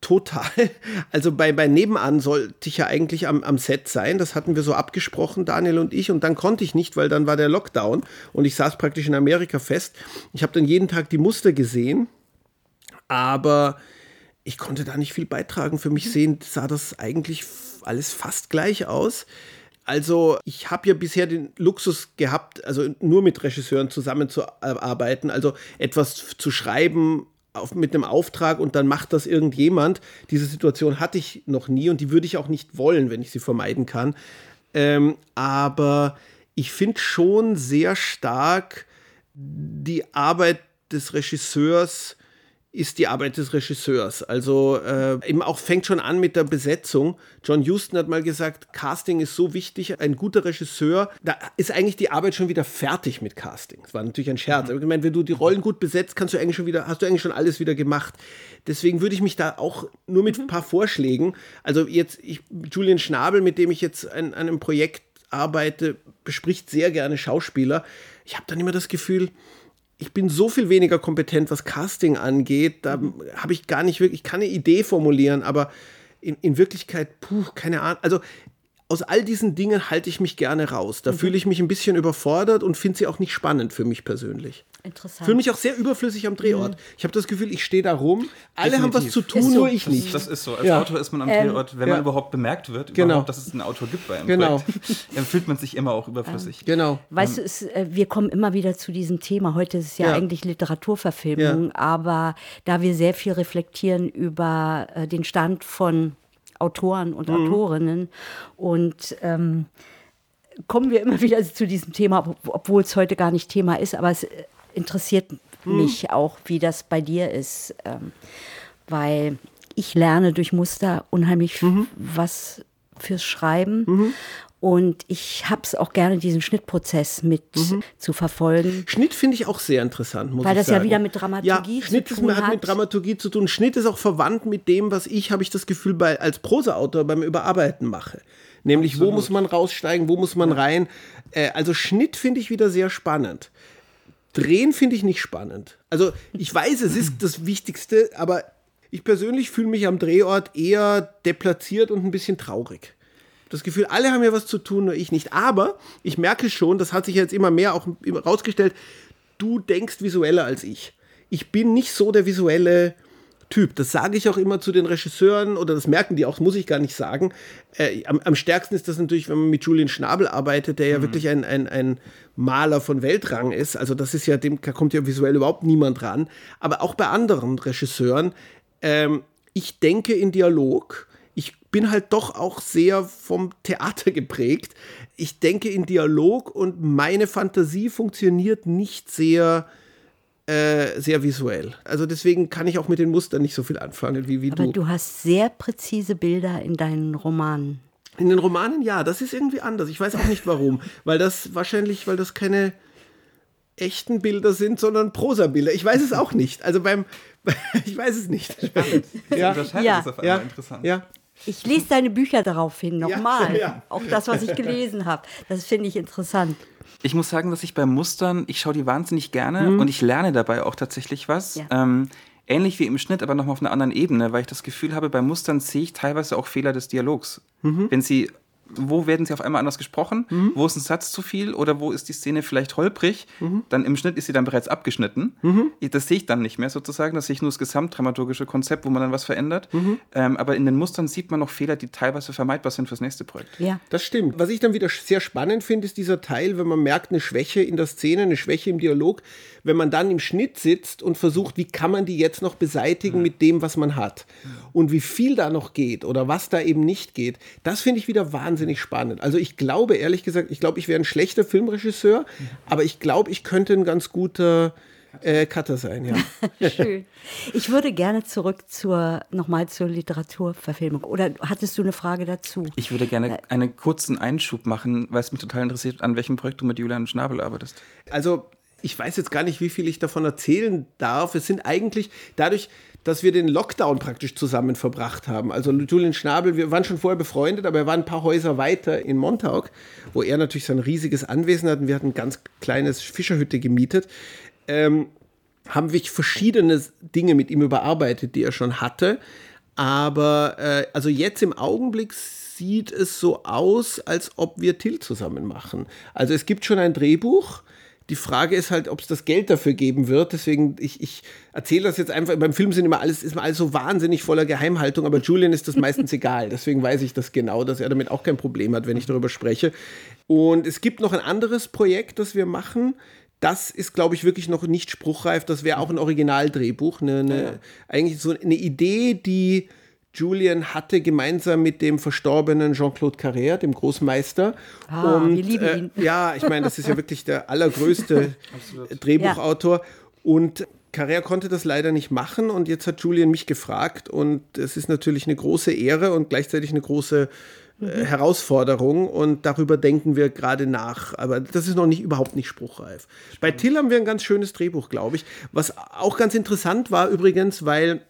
total. Also bei, bei Nebenan sollte ich ja eigentlich am, am Set sein. Das hatten wir so abgesprochen, Daniel und ich. Und dann konnte ich nicht, weil dann war der Lockdown und ich saß praktisch in Amerika fest. Ich habe dann jeden Tag die Muster gesehen, aber ich konnte da nicht viel beitragen. Für mich sehen sah das eigentlich alles fast gleich aus. Also ich habe ja bisher den Luxus gehabt, also nur mit Regisseuren zusammenzuarbeiten, also etwas zu schreiben auf, mit einem Auftrag und dann macht das irgendjemand. Diese Situation hatte ich noch nie und die würde ich auch nicht wollen, wenn ich sie vermeiden kann. Ähm, aber ich finde schon sehr stark die Arbeit des Regisseurs ist die Arbeit des Regisseurs. Also äh, eben auch fängt schon an mit der Besetzung. John Huston hat mal gesagt, Casting ist so wichtig, ein guter Regisseur, da ist eigentlich die Arbeit schon wieder fertig mit Casting. Das war natürlich ein Scherz. Mhm. Aber ich meine, wenn du die Rollen gut besetzt, kannst du eigentlich schon wieder, hast du eigentlich schon alles wieder gemacht. Deswegen würde ich mich da auch nur mit mhm. ein paar Vorschlägen, also jetzt ich, Julian Schnabel, mit dem ich jetzt an, an einem Projekt arbeite, bespricht sehr gerne Schauspieler. Ich habe dann immer das Gefühl, ich bin so viel weniger kompetent, was Casting angeht. Da habe ich gar nicht wirklich, ich kann eine Idee formulieren, aber in, in Wirklichkeit, puh, keine Ahnung. Also aus all diesen Dingen halte ich mich gerne raus. Da mhm. fühle ich mich ein bisschen überfordert und finde sie auch nicht spannend für mich persönlich. Interessant. Fühle mich auch sehr überflüssig am Drehort. Mhm. Ich habe das Gefühl, ich stehe da rum, alle Definitiv. haben was zu tun, so. nur ich nicht. Das, das, ist so. Als ja. Autor ist man am ähm, Drehort, wenn ja. man überhaupt bemerkt wird, genau. dass es einen Autor gibt bei einem genau. Projekt, dann fühlt man sich immer auch überflüssig. Ähm, genau. Weißt du, es, äh, wir kommen immer wieder zu diesem Thema. Heute ist es ja, ja. eigentlich Literaturverfilmung, aber da wir sehr viel reflektieren über äh, den Stand von Autoren und mhm. Autorinnen. Und ähm, kommen wir immer wieder zu diesem Thema, obwohl es heute gar nicht Thema ist, aber es interessiert mhm. mich auch, wie das bei dir ist. Ähm, weil ich lerne durch Muster unheimlich mhm. was fürs Schreiben. Mhm. Und ich habe es auch gerne, diesen Schnittprozess mit mhm. zu verfolgen. Schnitt finde ich auch sehr interessant, muss Weil das sagen. ja wieder mit Dramaturgie ja, Schnitt zu tun hat. mit Dramaturgie zu tun. Schnitt ist auch verwandt mit dem, was ich, habe ich das Gefühl, bei, als Prosaautor beim Überarbeiten mache. Nämlich, Absolut. wo muss man raussteigen, wo muss man ja. rein. Äh, also Schnitt finde ich wieder sehr spannend. Drehen finde ich nicht spannend. Also ich weiß, es ist das Wichtigste, aber ich persönlich fühle mich am Drehort eher deplatziert und ein bisschen traurig das Gefühl, alle haben ja was zu tun, nur ich nicht. Aber ich merke schon, das hat sich jetzt immer mehr auch rausgestellt, du denkst visueller als ich. Ich bin nicht so der visuelle Typ. Das sage ich auch immer zu den Regisseuren oder das merken die auch, muss ich gar nicht sagen. Äh, am, am, stärksten ist das natürlich, wenn man mit Julian Schnabel arbeitet, der ja mhm. wirklich ein, ein, ein Maler von Weltrang ist. Also das ist ja, dem kommt ja visuell überhaupt niemand ran. Aber auch bei anderen Regisseuren, ähm, ich denke in Dialog bin halt doch auch sehr vom Theater geprägt. Ich denke in Dialog und meine Fantasie funktioniert nicht sehr, äh, sehr visuell. Also deswegen kann ich auch mit den Mustern nicht so viel anfangen wie, wie Aber du. Aber du hast sehr präzise Bilder in deinen Romanen. In den Romanen ja, das ist irgendwie anders. Ich weiß auch nicht warum. weil das wahrscheinlich, weil das keine echten Bilder sind, sondern Prosabilder. Ich weiß es auch nicht. Also beim, ich weiß es nicht. Spannend. Ja. Unterscheidet ja. ist auf einmal ja. interessant. Ja. Ich lese deine Bücher daraufhin nochmal. Ja, ja. Auch das, was ich gelesen habe. Das finde ich interessant. Ich muss sagen, dass ich bei Mustern, ich schaue die wahnsinnig gerne mhm. und ich lerne dabei auch tatsächlich was. Ja. Ähm, ähnlich wie im Schnitt, aber nochmal auf einer anderen Ebene, weil ich das Gefühl habe, bei Mustern sehe ich teilweise auch Fehler des Dialogs. Mhm. Wenn sie wo werden sie auf einmal anders gesprochen, mhm. wo ist ein Satz zu viel oder wo ist die Szene vielleicht holprig, mhm. dann im Schnitt ist sie dann bereits abgeschnitten. Mhm. Das sehe ich dann nicht mehr sozusagen, das sehe ich nur das gesamtdramaturgische Konzept, wo man dann was verändert. Mhm. Ähm, aber in den Mustern sieht man noch Fehler, die teilweise vermeidbar sind fürs nächste Projekt. Ja. Das stimmt. Was ich dann wieder sehr spannend finde, ist dieser Teil, wenn man merkt, eine Schwäche in der Szene, eine Schwäche im Dialog, wenn man dann im Schnitt sitzt und versucht, wie kann man die jetzt noch beseitigen mhm. mit dem, was man hat. Und wie viel da noch geht oder was da eben nicht geht, das finde ich wieder wahnsinnig spannend. Also ich glaube, ehrlich gesagt, ich glaube, ich wäre ein schlechter Filmregisseur, mhm. aber ich glaube, ich könnte ein ganz guter äh, Cutter sein, ja. Schön. Ich würde gerne zurück zur nochmal zur Literaturverfilmung. Oder hattest du eine Frage dazu? Ich würde gerne äh, einen kurzen Einschub machen, weil es mich total interessiert, an welchem Projekt du mit Julian Schnabel arbeitest. Also ich weiß jetzt gar nicht, wie viel ich davon erzählen darf. Es sind eigentlich dadurch, dass wir den Lockdown praktisch zusammen verbracht haben. Also Julian Schnabel, wir waren schon vorher befreundet, aber er war ein paar Häuser weiter in Montauk, wo er natürlich sein riesiges Anwesen hat und wir hatten ein ganz kleines Fischerhütte gemietet. Ähm, haben wir verschiedene Dinge mit ihm überarbeitet, die er schon hatte. Aber äh, also jetzt im Augenblick sieht es so aus, als ob wir Till zusammen machen. Also es gibt schon ein Drehbuch die Frage ist halt, ob es das Geld dafür geben wird. Deswegen, ich, ich erzähle das jetzt einfach. Beim Film sind immer alles, ist immer alles so wahnsinnig voller Geheimhaltung, aber Julian ist das meistens egal. Deswegen weiß ich das genau, dass er damit auch kein Problem hat, wenn ich darüber spreche. Und es gibt noch ein anderes Projekt, das wir machen. Das ist, glaube ich, wirklich noch nicht spruchreif. Das wäre auch ein Originaldrehbuch. Eine, eine, ja. Eigentlich so eine Idee, die Julian hatte gemeinsam mit dem verstorbenen Jean-Claude Carrère, dem Großmeister. Ah, und, wir lieben äh, ihn. ja, ich meine, das ist ja wirklich der allergrößte Drehbuchautor. Ja. Und Carrère konnte das leider nicht machen und jetzt hat Julian mich gefragt und es ist natürlich eine große Ehre und gleichzeitig eine große äh, mhm. Herausforderung und darüber denken wir gerade nach. Aber das ist noch nicht überhaupt nicht spruchreif. Spannend. Bei Till haben wir ein ganz schönes Drehbuch, glaube ich. Was auch ganz interessant war übrigens, weil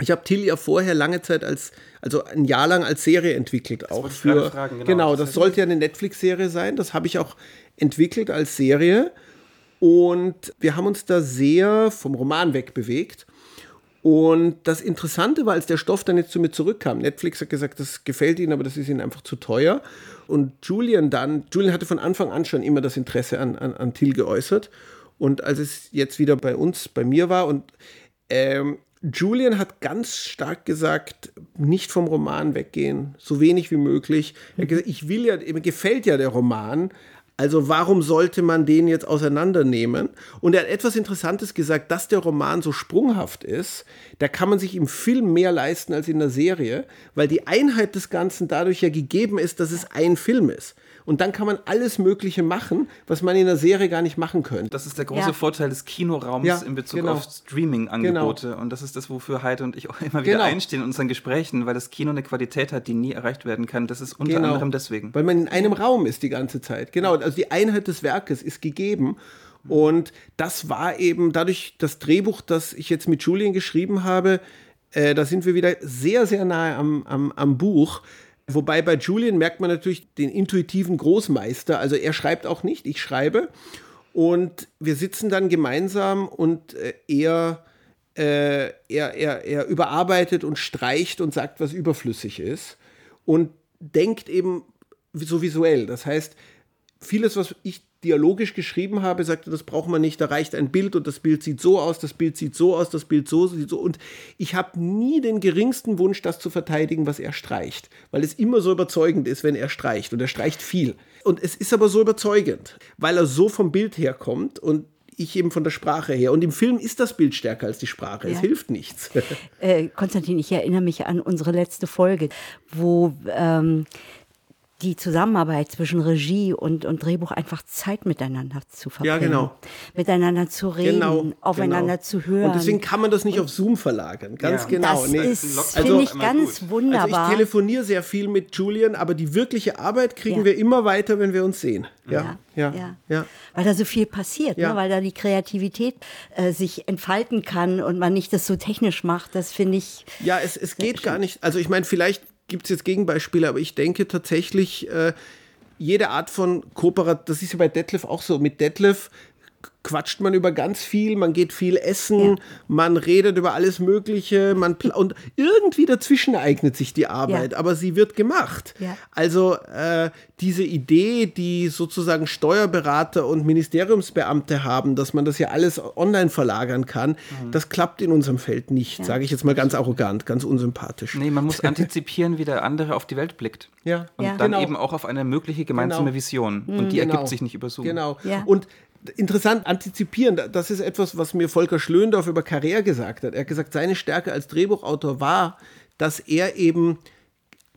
ich habe Till ja vorher lange Zeit als, also ein Jahr lang als Serie entwickelt, das auch für. Fragen, genau, genau, das, das sollte ja eine Netflix-Serie sein. Das habe ich auch entwickelt als Serie. Und wir haben uns da sehr vom Roman wegbewegt. Und das Interessante war, als der Stoff dann jetzt zu mir zurückkam, Netflix hat gesagt, das gefällt ihnen, aber das ist ihnen einfach zu teuer. Und Julian dann, Julian hatte von Anfang an schon immer das Interesse an, an, an Till geäußert. Und als es jetzt wieder bei uns, bei mir war und ähm, Julian hat ganz stark gesagt, nicht vom Roman weggehen, so wenig wie möglich. Er hat gesagt, ich will ja, mir gefällt ja der Roman, also warum sollte man den jetzt auseinandernehmen? Und er hat etwas Interessantes gesagt, dass der Roman so sprunghaft ist, da kann man sich im Film mehr leisten als in der Serie, weil die Einheit des Ganzen dadurch ja gegeben ist, dass es ein Film ist. Und dann kann man alles Mögliche machen, was man in der Serie gar nicht machen könnte. Das ist der große ja. Vorteil des Kinoraums ja, in Bezug genau. auf Streaming-Angebote. Genau. Und das ist das, wofür Heide und ich auch immer wieder genau. einstehen in unseren Gesprächen, weil das Kino eine Qualität hat, die nie erreicht werden kann. Das ist unter genau. anderem deswegen. Weil man in einem Raum ist die ganze Zeit. Genau. Also die Einheit des Werkes ist gegeben. Und das war eben dadurch das Drehbuch, das ich jetzt mit Julian geschrieben habe, äh, da sind wir wieder sehr, sehr nahe am, am, am Buch. Wobei bei Julian merkt man natürlich den intuitiven Großmeister. Also er schreibt auch nicht, ich schreibe. Und wir sitzen dann gemeinsam und äh, er, äh, er, er, er überarbeitet und streicht und sagt, was überflüssig ist. Und denkt eben so visuell. Das heißt, vieles, was ich dialogisch geschrieben habe, sagte, das braucht man nicht, da reicht ein Bild und das Bild sieht so aus, das Bild sieht so aus, das Bild so sieht so. Und ich habe nie den geringsten Wunsch, das zu verteidigen, was er streicht, weil es immer so überzeugend ist, wenn er streicht und er streicht viel. Und es ist aber so überzeugend, weil er so vom Bild herkommt und ich eben von der Sprache her. Und im Film ist das Bild stärker als die Sprache. Ja. Es hilft nichts. Äh, Konstantin, ich erinnere mich an unsere letzte Folge, wo ähm, die Zusammenarbeit zwischen Regie und, und Drehbuch einfach Zeit miteinander zu verbringen. Ja, genau. Miteinander zu reden, genau, aufeinander genau. zu hören. Und deswegen kann man das nicht auf Zoom verlagern. Ganz ja. genau. Das nee. ist, also, finde ich, ganz gut. wunderbar. Also ich telefoniere sehr viel mit Julian, aber die wirkliche Arbeit kriegen ja. wir immer weiter, wenn wir uns sehen. Ja, ja, ja. ja. Weil da so viel passiert, ne? weil da die Kreativität äh, sich entfalten kann und man nicht das so technisch macht. Das finde ich. Ja, es, es geht gar nicht. Also ich meine, vielleicht gibt es jetzt Gegenbeispiele, aber ich denke tatsächlich, äh, jede Art von Kooperation, das ist ja bei Detlef auch so. Mit Detlef quatscht man über ganz viel, man geht viel essen, ja. man redet über alles Mögliche, man und irgendwie dazwischen ereignet sich die Arbeit, ja. aber sie wird gemacht. Ja. Also äh, diese Idee, die sozusagen Steuerberater und Ministeriumsbeamte haben, dass man das ja alles online verlagern kann, mhm. das klappt in unserem Feld nicht, sage ich jetzt mal ganz arrogant, ganz unsympathisch. Nee, man muss antizipieren, wie der andere auf die Welt blickt. Ja. Und dann genau. eben auch auf eine mögliche gemeinsame genau. Vision. Und die genau. ergibt sich nicht über Zoom. Genau. Und interessant antizipieren. Das ist etwas, was mir Volker Schlöndorff über Carrère gesagt hat. Er hat gesagt, seine Stärke als Drehbuchautor war, dass er eben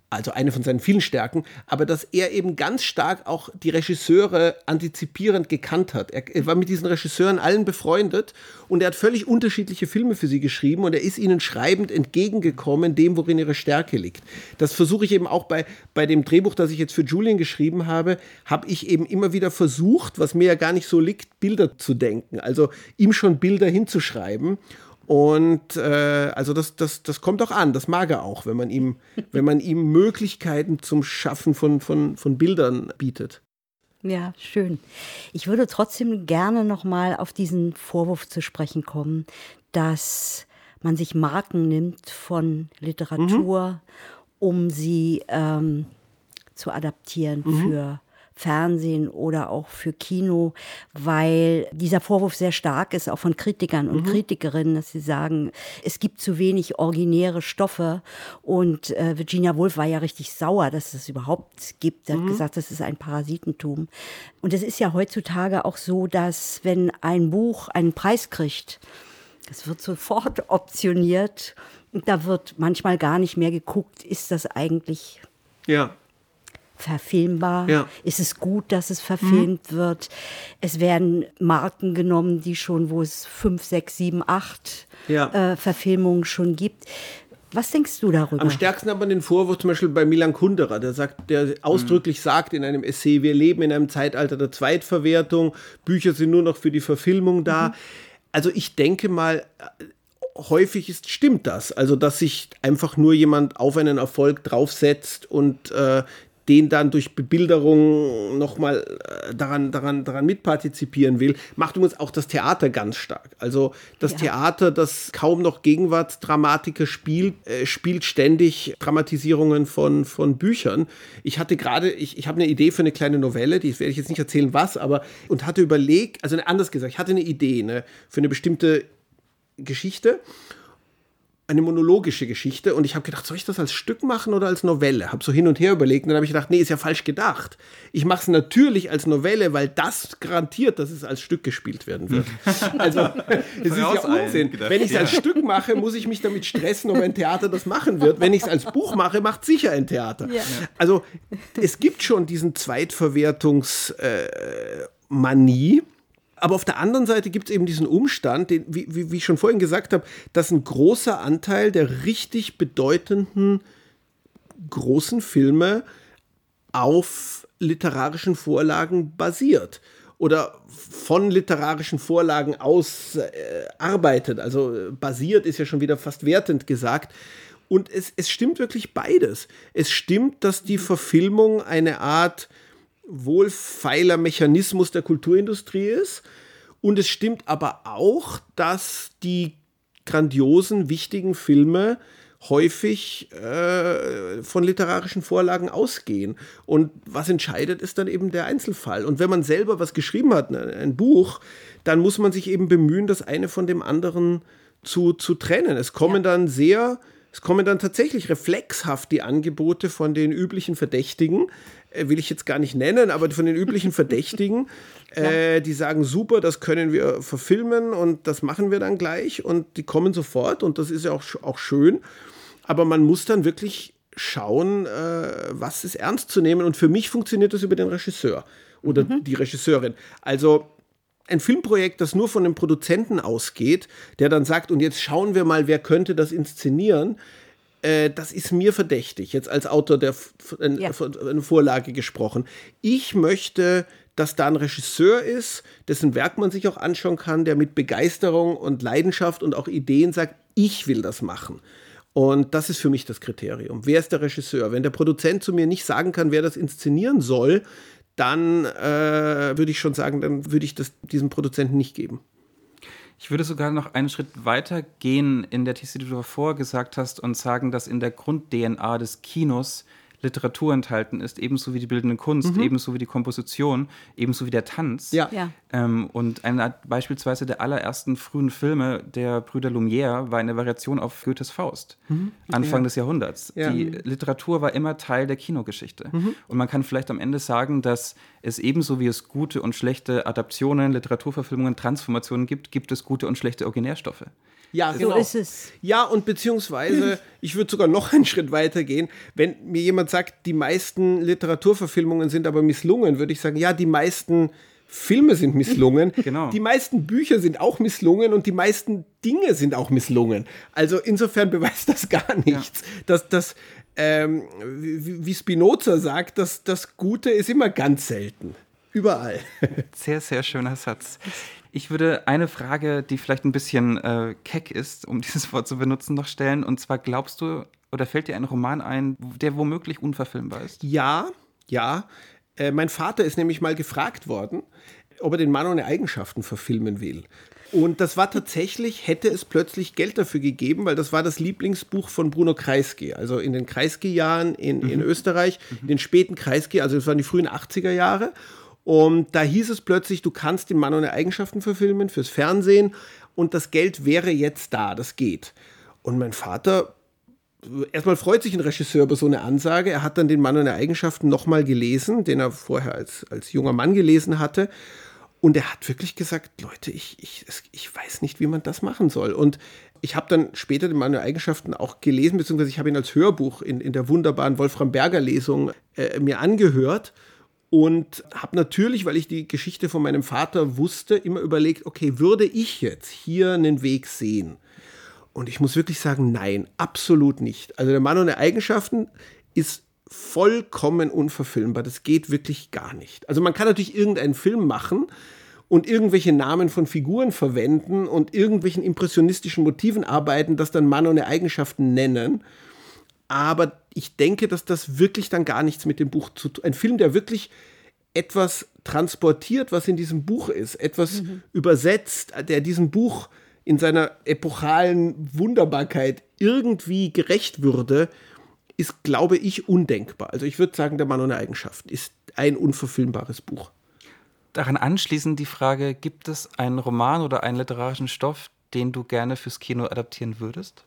also eine von seinen vielen Stärken, aber dass er eben ganz stark auch die Regisseure antizipierend gekannt hat. Er, war mit diesen Regisseuren allen befreundet und er hat völlig unterschiedliche Filme für sie geschrieben und er ist ihnen schreibend entgegengekommen, dem, worin ihre Stärke liegt. Das versuche ich eben auch bei, bei dem Drehbuch, das ich jetzt für Julian geschrieben habe, habe ich eben immer wieder versucht, was mir ja gar nicht so liegt, Bilder zu denken, also ihm schon Bilder hinzuschreiben. Und äh, also das, das, das kommt auch an, das mag er auch, wenn man ihm, wenn man ihm Möglichkeiten zum Schaffen von, von, von Bildern bietet. Ja, schön. Ich würde trotzdem gerne noch mal auf diesen Vorwurf zu sprechen kommen, dass man sich Marken nimmt von Literatur, mhm. um sie ähm, zu adaptieren mhm. für Fernsehen oder auch für Kino, weil dieser Vorwurf sehr stark ist, auch von Kritikern und mhm. Kritikerinnen, dass sie sagen, es gibt zu wenig originäre Stoffe. Und äh, Virginia Woolf war ja richtig sauer, dass es überhaupt gibt. Sie hat mhm. gesagt, das ist ein Parasitentum. Und es ist ja heutzutage auch so, dass wenn ein Buch einen Preis kriegt, es wird sofort optioniert. Und da wird manchmal gar nicht mehr geguckt, ist das eigentlich ja verfilmbar? Ja. Ist es gut, dass es verfilmt mhm. wird? Es werden Marken genommen, die schon, wo es fünf, sechs, sieben, acht ja. äh, Verfilmungen schon gibt. Was denkst du darüber? Am stärksten aber den Vorwurf zum Beispiel bei Milan Kundera, der sagt, der ausdrücklich mhm. sagt in einem Essay, wir leben in einem Zeitalter der Zweitverwertung, Bücher sind nur noch für die Verfilmung da. Mhm. Also ich denke mal, häufig ist, stimmt das. Also, dass sich einfach nur jemand auf einen Erfolg draufsetzt und äh, den dann durch Bebilderung nochmal äh, daran, daran, daran mitpartizipieren will, macht übrigens auch das Theater ganz stark. Also das ja. Theater, das kaum noch Gegenwartsdramatiker spielt, äh, spielt ständig Dramatisierungen von, von Büchern. Ich hatte gerade, ich, ich habe eine Idee für eine kleine Novelle, die werde ich jetzt nicht erzählen, was, aber und hatte überlegt, also anders gesagt, ich hatte eine Idee ne, für eine bestimmte Geschichte eine monologische Geschichte und ich habe gedacht, soll ich das als Stück machen oder als Novelle? Habe so hin und her überlegt und dann habe ich gedacht, nee, ist ja falsch gedacht. Ich mache es natürlich als Novelle, weil das garantiert, dass es als Stück gespielt werden wird. also, es ist ja Unsinn. Wenn ich es als Stück mache, muss ich mich damit stressen, ob ein Theater das machen wird. Wenn ich es als Buch mache, macht sicher ein Theater. Ja. Also, es gibt schon diesen Zweitverwertungsmanie. Äh, aber auf der anderen Seite gibt es eben diesen Umstand, den, wie, wie, wie, ich schon vorhin gesagt habe, dass ein großer Anteil der richtig bedeutenden großen Filme auf literarischen Vorlagen basiert oder von literarischen Vorlagen aus äh, arbeitet. Also basiert ist ja schon wieder fast wertend gesagt. Und es, es stimmt wirklich beides. Es stimmt, dass die Verfilmung eine Art wohlfeiler Mechanismus der Kulturindustrie ist. Und es stimmt aber auch, dass die grandiosen, wichtigen Filme häufig äh, von literarischen Vorlagen ausgehen. Und was entscheidet, ist dann eben der Einzelfall. Und wenn man selber was geschrieben hat, ne, ein Buch, dann muss man sich eben bemühen, das eine von dem anderen zu, zu trennen. Es kommen ja. dann sehr, es kommen dann tatsächlich reflexhaft die Angebote von den üblichen Verdächtigen, will ich jetzt gar nicht nennen, aber von den üblichen Verdächtigen, äh, die sagen, super, das können wir verfilmen und das machen wir dann gleich und die kommen sofort und das ist ja auch, auch schön. Aber man muss dann wirklich schauen, äh, was ist ernst zu nehmen und für mich funktioniert das über den Regisseur oder mhm. die Regisseurin. Also ein Filmprojekt, das nur von dem Produzenten ausgeht, der dann sagt, und jetzt schauen wir mal, wer könnte das inszenieren, äh, das ist mir verdächtig, jetzt als Autor der ja. eine Vorlage gesprochen. Ich möchte, dass da ein Regisseur ist, dessen Werk man sich auch anschauen kann, der mit Begeisterung und Leidenschaft und auch Ideen sagt, ich will das machen. Und das ist für mich das Kriterium. Wer ist der Regisseur? Wenn der Produzent zu mir nicht sagen kann, wer das inszenieren soll, dann äh, würde ich schon sagen, dann würde ich das diesem Produzenten nicht geben. Ich würde sogar noch einen Schritt weiter gehen in der These, die du davor gesagt hast, und sagen, dass in der Grund-DNA des Kinos Literatur enthalten ist, ebenso wie die bildende Kunst, mhm. ebenso wie die Komposition, ebenso wie der Tanz. Ja. ja. Ähm, und eine, beispielsweise der allerersten frühen Filme der Brüder Lumière war eine Variation auf Goethes Faust, mhm. Anfang ja. des Jahrhunderts. Ja. Die Literatur war immer Teil der Kinogeschichte. Mhm. Und man kann vielleicht am Ende sagen, dass es ebenso wie es gute und schlechte Adaptionen, Literaturverfilmungen, Transformationen gibt, gibt es gute und schlechte Originärstoffe. Ja, genau. So ist es. Ja, und beziehungsweise, ich würde sogar noch einen Schritt weiter gehen. Wenn mir jemand sagt, die meisten Literaturverfilmungen sind aber misslungen, würde ich sagen, ja, die meisten Filme sind misslungen. Genau. Die meisten Bücher sind auch misslungen und die meisten Dinge sind auch misslungen. Also insofern beweist das gar nichts. Ja. Dass das, ähm, wie, wie Spinoza sagt, dass das Gute ist immer ganz selten. Überall. Sehr, sehr schöner Satz. Ich würde eine Frage, die vielleicht ein bisschen äh, keck ist, um dieses Wort zu benutzen, noch stellen. Und zwar glaubst du, oder fällt dir ein Roman ein, der womöglich unverfilmbar ist? Ja, ja. Äh, mein Vater ist nämlich mal gefragt worden, ob er den Mann ohne Eigenschaften verfilmen will. Und das war tatsächlich, hätte es plötzlich Geld dafür gegeben, weil das war das Lieblingsbuch von Bruno Kreisky. Also in den Kreisky-Jahren in, mhm. in Österreich, in den späten Kreisky, also das waren die frühen 80er Jahre. Und da hieß es plötzlich, du kannst den Mann ohne Eigenschaften verfilmen fürs Fernsehen und das Geld wäre jetzt da, das geht. Und mein Vater, erstmal freut sich ein Regisseur über so eine Ansage. Er hat dann den Mann ohne Eigenschaften nochmal gelesen, den er vorher als, als junger Mann gelesen hatte. Und er hat wirklich gesagt, Leute, ich, ich, ich weiß nicht, wie man das machen soll. Und ich habe dann später den Mann ohne Eigenschaften auch gelesen, beziehungsweise ich habe ihn als Hörbuch in, in der wunderbaren Wolfram Berger Lesung äh, mir angehört und habe natürlich, weil ich die Geschichte von meinem Vater wusste, immer überlegt, okay, würde ich jetzt hier einen Weg sehen? Und ich muss wirklich sagen, nein, absolut nicht. Also der Mann ohne Eigenschaften ist vollkommen unverfilmbar. Das geht wirklich gar nicht. Also man kann natürlich irgendeinen Film machen und irgendwelche Namen von Figuren verwenden und irgendwelchen impressionistischen Motiven arbeiten, das dann Mann ohne Eigenschaften nennen aber ich denke, dass das wirklich dann gar nichts mit dem Buch zu tun. Ein Film, der wirklich etwas transportiert, was in diesem Buch ist, etwas mhm. übersetzt, der diesem Buch in seiner epochalen Wunderbarkeit irgendwie gerecht würde, ist, glaube ich, undenkbar. Also ich würde sagen, der Mann ohne Eigenschaft ist ein unverfilmbares Buch. Daran anschließend die Frage, gibt es einen Roman oder einen literarischen Stoff, den du gerne fürs Kino adaptieren würdest?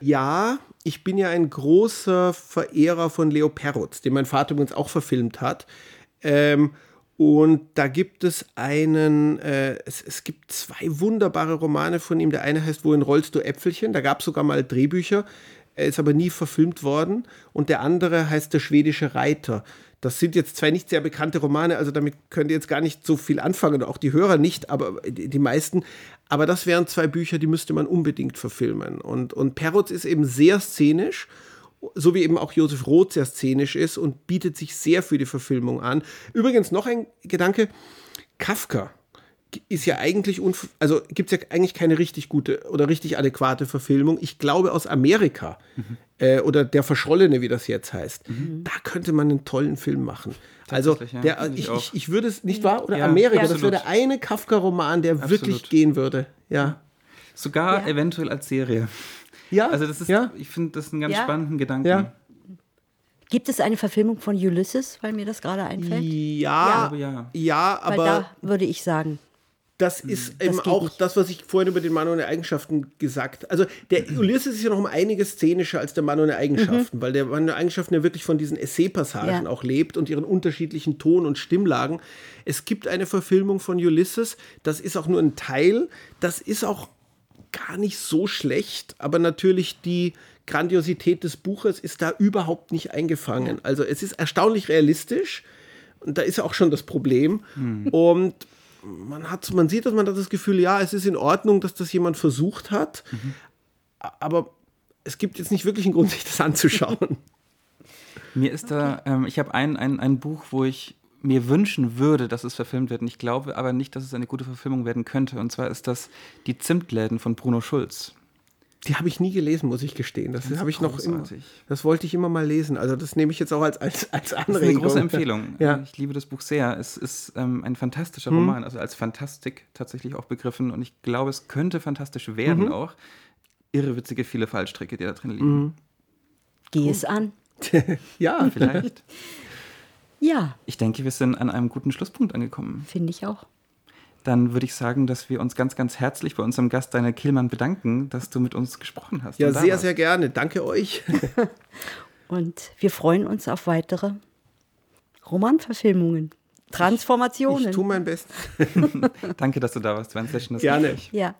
Ja, ich bin ja ein großer Verehrer von Leo Perutz, den mein Vater übrigens auch verfilmt hat. Ähm, und da gibt es einen, äh, es, es, gibt zwei wunderbare Romane von ihm. Der eine heißt Wohin rollst du Äpfelchen? Da gab es sogar mal Drehbücher, er ist aber nie verfilmt worden. Und der andere heißt Der schwedische Reiter. Das sind jetzt zwei nicht sehr bekannte Romane, also damit könnt ihr jetzt gar nicht so viel anfangen, auch die Hörer nicht, aber die, die meisten. Aber das wären zwei Bücher, die müsste man unbedingt verfilmen. Und, und Perutz ist eben sehr szenisch, so wie eben auch Josef Roth sehr szenisch ist und bietet sich sehr für die Verfilmung an. Übrigens noch ein Gedanke, Kafka ist ja eigentlich, also gibt es ja eigentlich keine richtig gute oder richtig adäquate Verfilmung. Ich glaube aus Amerika mhm. äh, oder der Verschollene, wie das jetzt heißt, mhm. da könnte man einen tollen Film machen. Also der, ich, ich, ich, würde es nicht wahr oder ja, Amerika, absolut. das wäre der eine Kafka-Roman, der absolut. wirklich gehen würde. Ja. Sogar ja. eventuell als Serie. Ja. Also das ist, ja. ich finde das einen ganz spannenden Gedanken. Ja. Gibt es eine Verfilmung von Ulysses, weil mir das gerade einfällt? Ja, ja, ja, aber weil da würde ich sagen. Das mhm. ist das eben auch nicht. das, was ich vorhin über den Mann ohne Eigenschaften gesagt habe. Also der Ulysses ist ja noch um einiges szenischer als der Mann ohne Eigenschaften, mhm. weil der Mann ohne Eigenschaften ja wirklich von diesen Essay-Passagen ja. auch lebt und ihren unterschiedlichen Ton- und Stimmlagen. Es gibt eine Verfilmung von Ulysses, das ist auch nur ein Teil, das ist auch gar nicht so schlecht, aber natürlich die Grandiosität des Buches ist da überhaupt nicht eingefangen. Also es ist erstaunlich realistisch und da ist auch schon das Problem. Mhm. Und man hat, man sieht, dass man hat das Gefühl, ja, es ist in Ordnung, dass das jemand versucht hat, mhm. aber es gibt jetzt nicht wirklich einen Grund, sich das anzuschauen. Mir ist da, ähm, ich habe ein, ein, ein Buch, wo ich mir wünschen würde, dass es verfilmt wird. Und ich glaube aber nicht, dass es eine gute Verfilmung werden könnte. Und zwar ist das Die Zimtläden von Bruno Schulz. Die habe ich nie gelesen, muss ich gestehen. Das, das habe ich noch immer. Das wollte ich immer mal lesen. Also das nehme ich jetzt auch als, als, als Anregung. Das ist eine große Empfehlung. Ja. Ich liebe das Buch sehr. Es ist ähm, ein fantastischer hm. Roman, also als Fantastik tatsächlich auch begriffen. Und ich glaube, es könnte fantastisch werden mhm. auch. Irrewitzige viele Fallstricke, die da drin liegen. Mhm. Geh cool. es an. ja, vielleicht. ja. Ich denke, wir sind an einem guten Schlusspunkt angekommen. Finde ich auch dann würde ich sagen, dass wir uns ganz, ganz herzlich bei unserem Gast Daniel Kielmann bedanken, dass du mit uns gesprochen hast. Ja, sehr, sehr gerne. Danke euch. und wir freuen uns auf weitere Romanverfilmungen, Transformationen. Ich, ich tue mein Bestes. Danke, dass du da warst. War ein sehr schönes Gerne. Gespräch. Ja.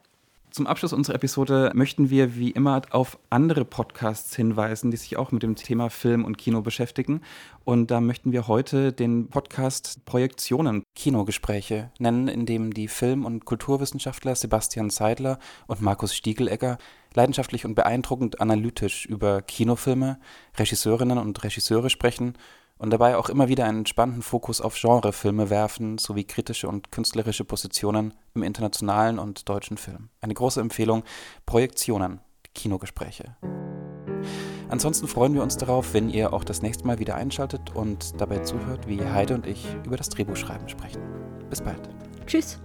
Zum Abschluss unserer Episode möchten wir wie immer auf andere Podcasts hinweisen, die sich auch mit dem Thema Film und Kino beschäftigen. Und da möchten wir heute den Podcast Projektionen Kinogespräche nennen, in dem die Film- und Kulturwissenschaftler Sebastian Seidler und Markus Stiegelegger leidenschaftlich und beeindruckend analytisch über Kinofilme, Regisseurinnen und Regisseure sprechen und dabei auch immer wieder einen spannenden Fokus auf Genrefilme werfen sowie kritische und künstlerische Positionen im internationalen und deutschen Film. Eine große Empfehlung: Projektionen, Kinogespräche. Ansonsten freuen wir uns darauf, wenn ihr auch das nächste Mal wieder einschaltet und dabei zuhört, wie Heide und ich über das Drehbuchschreiben sprechen. Bis bald. Tschüss.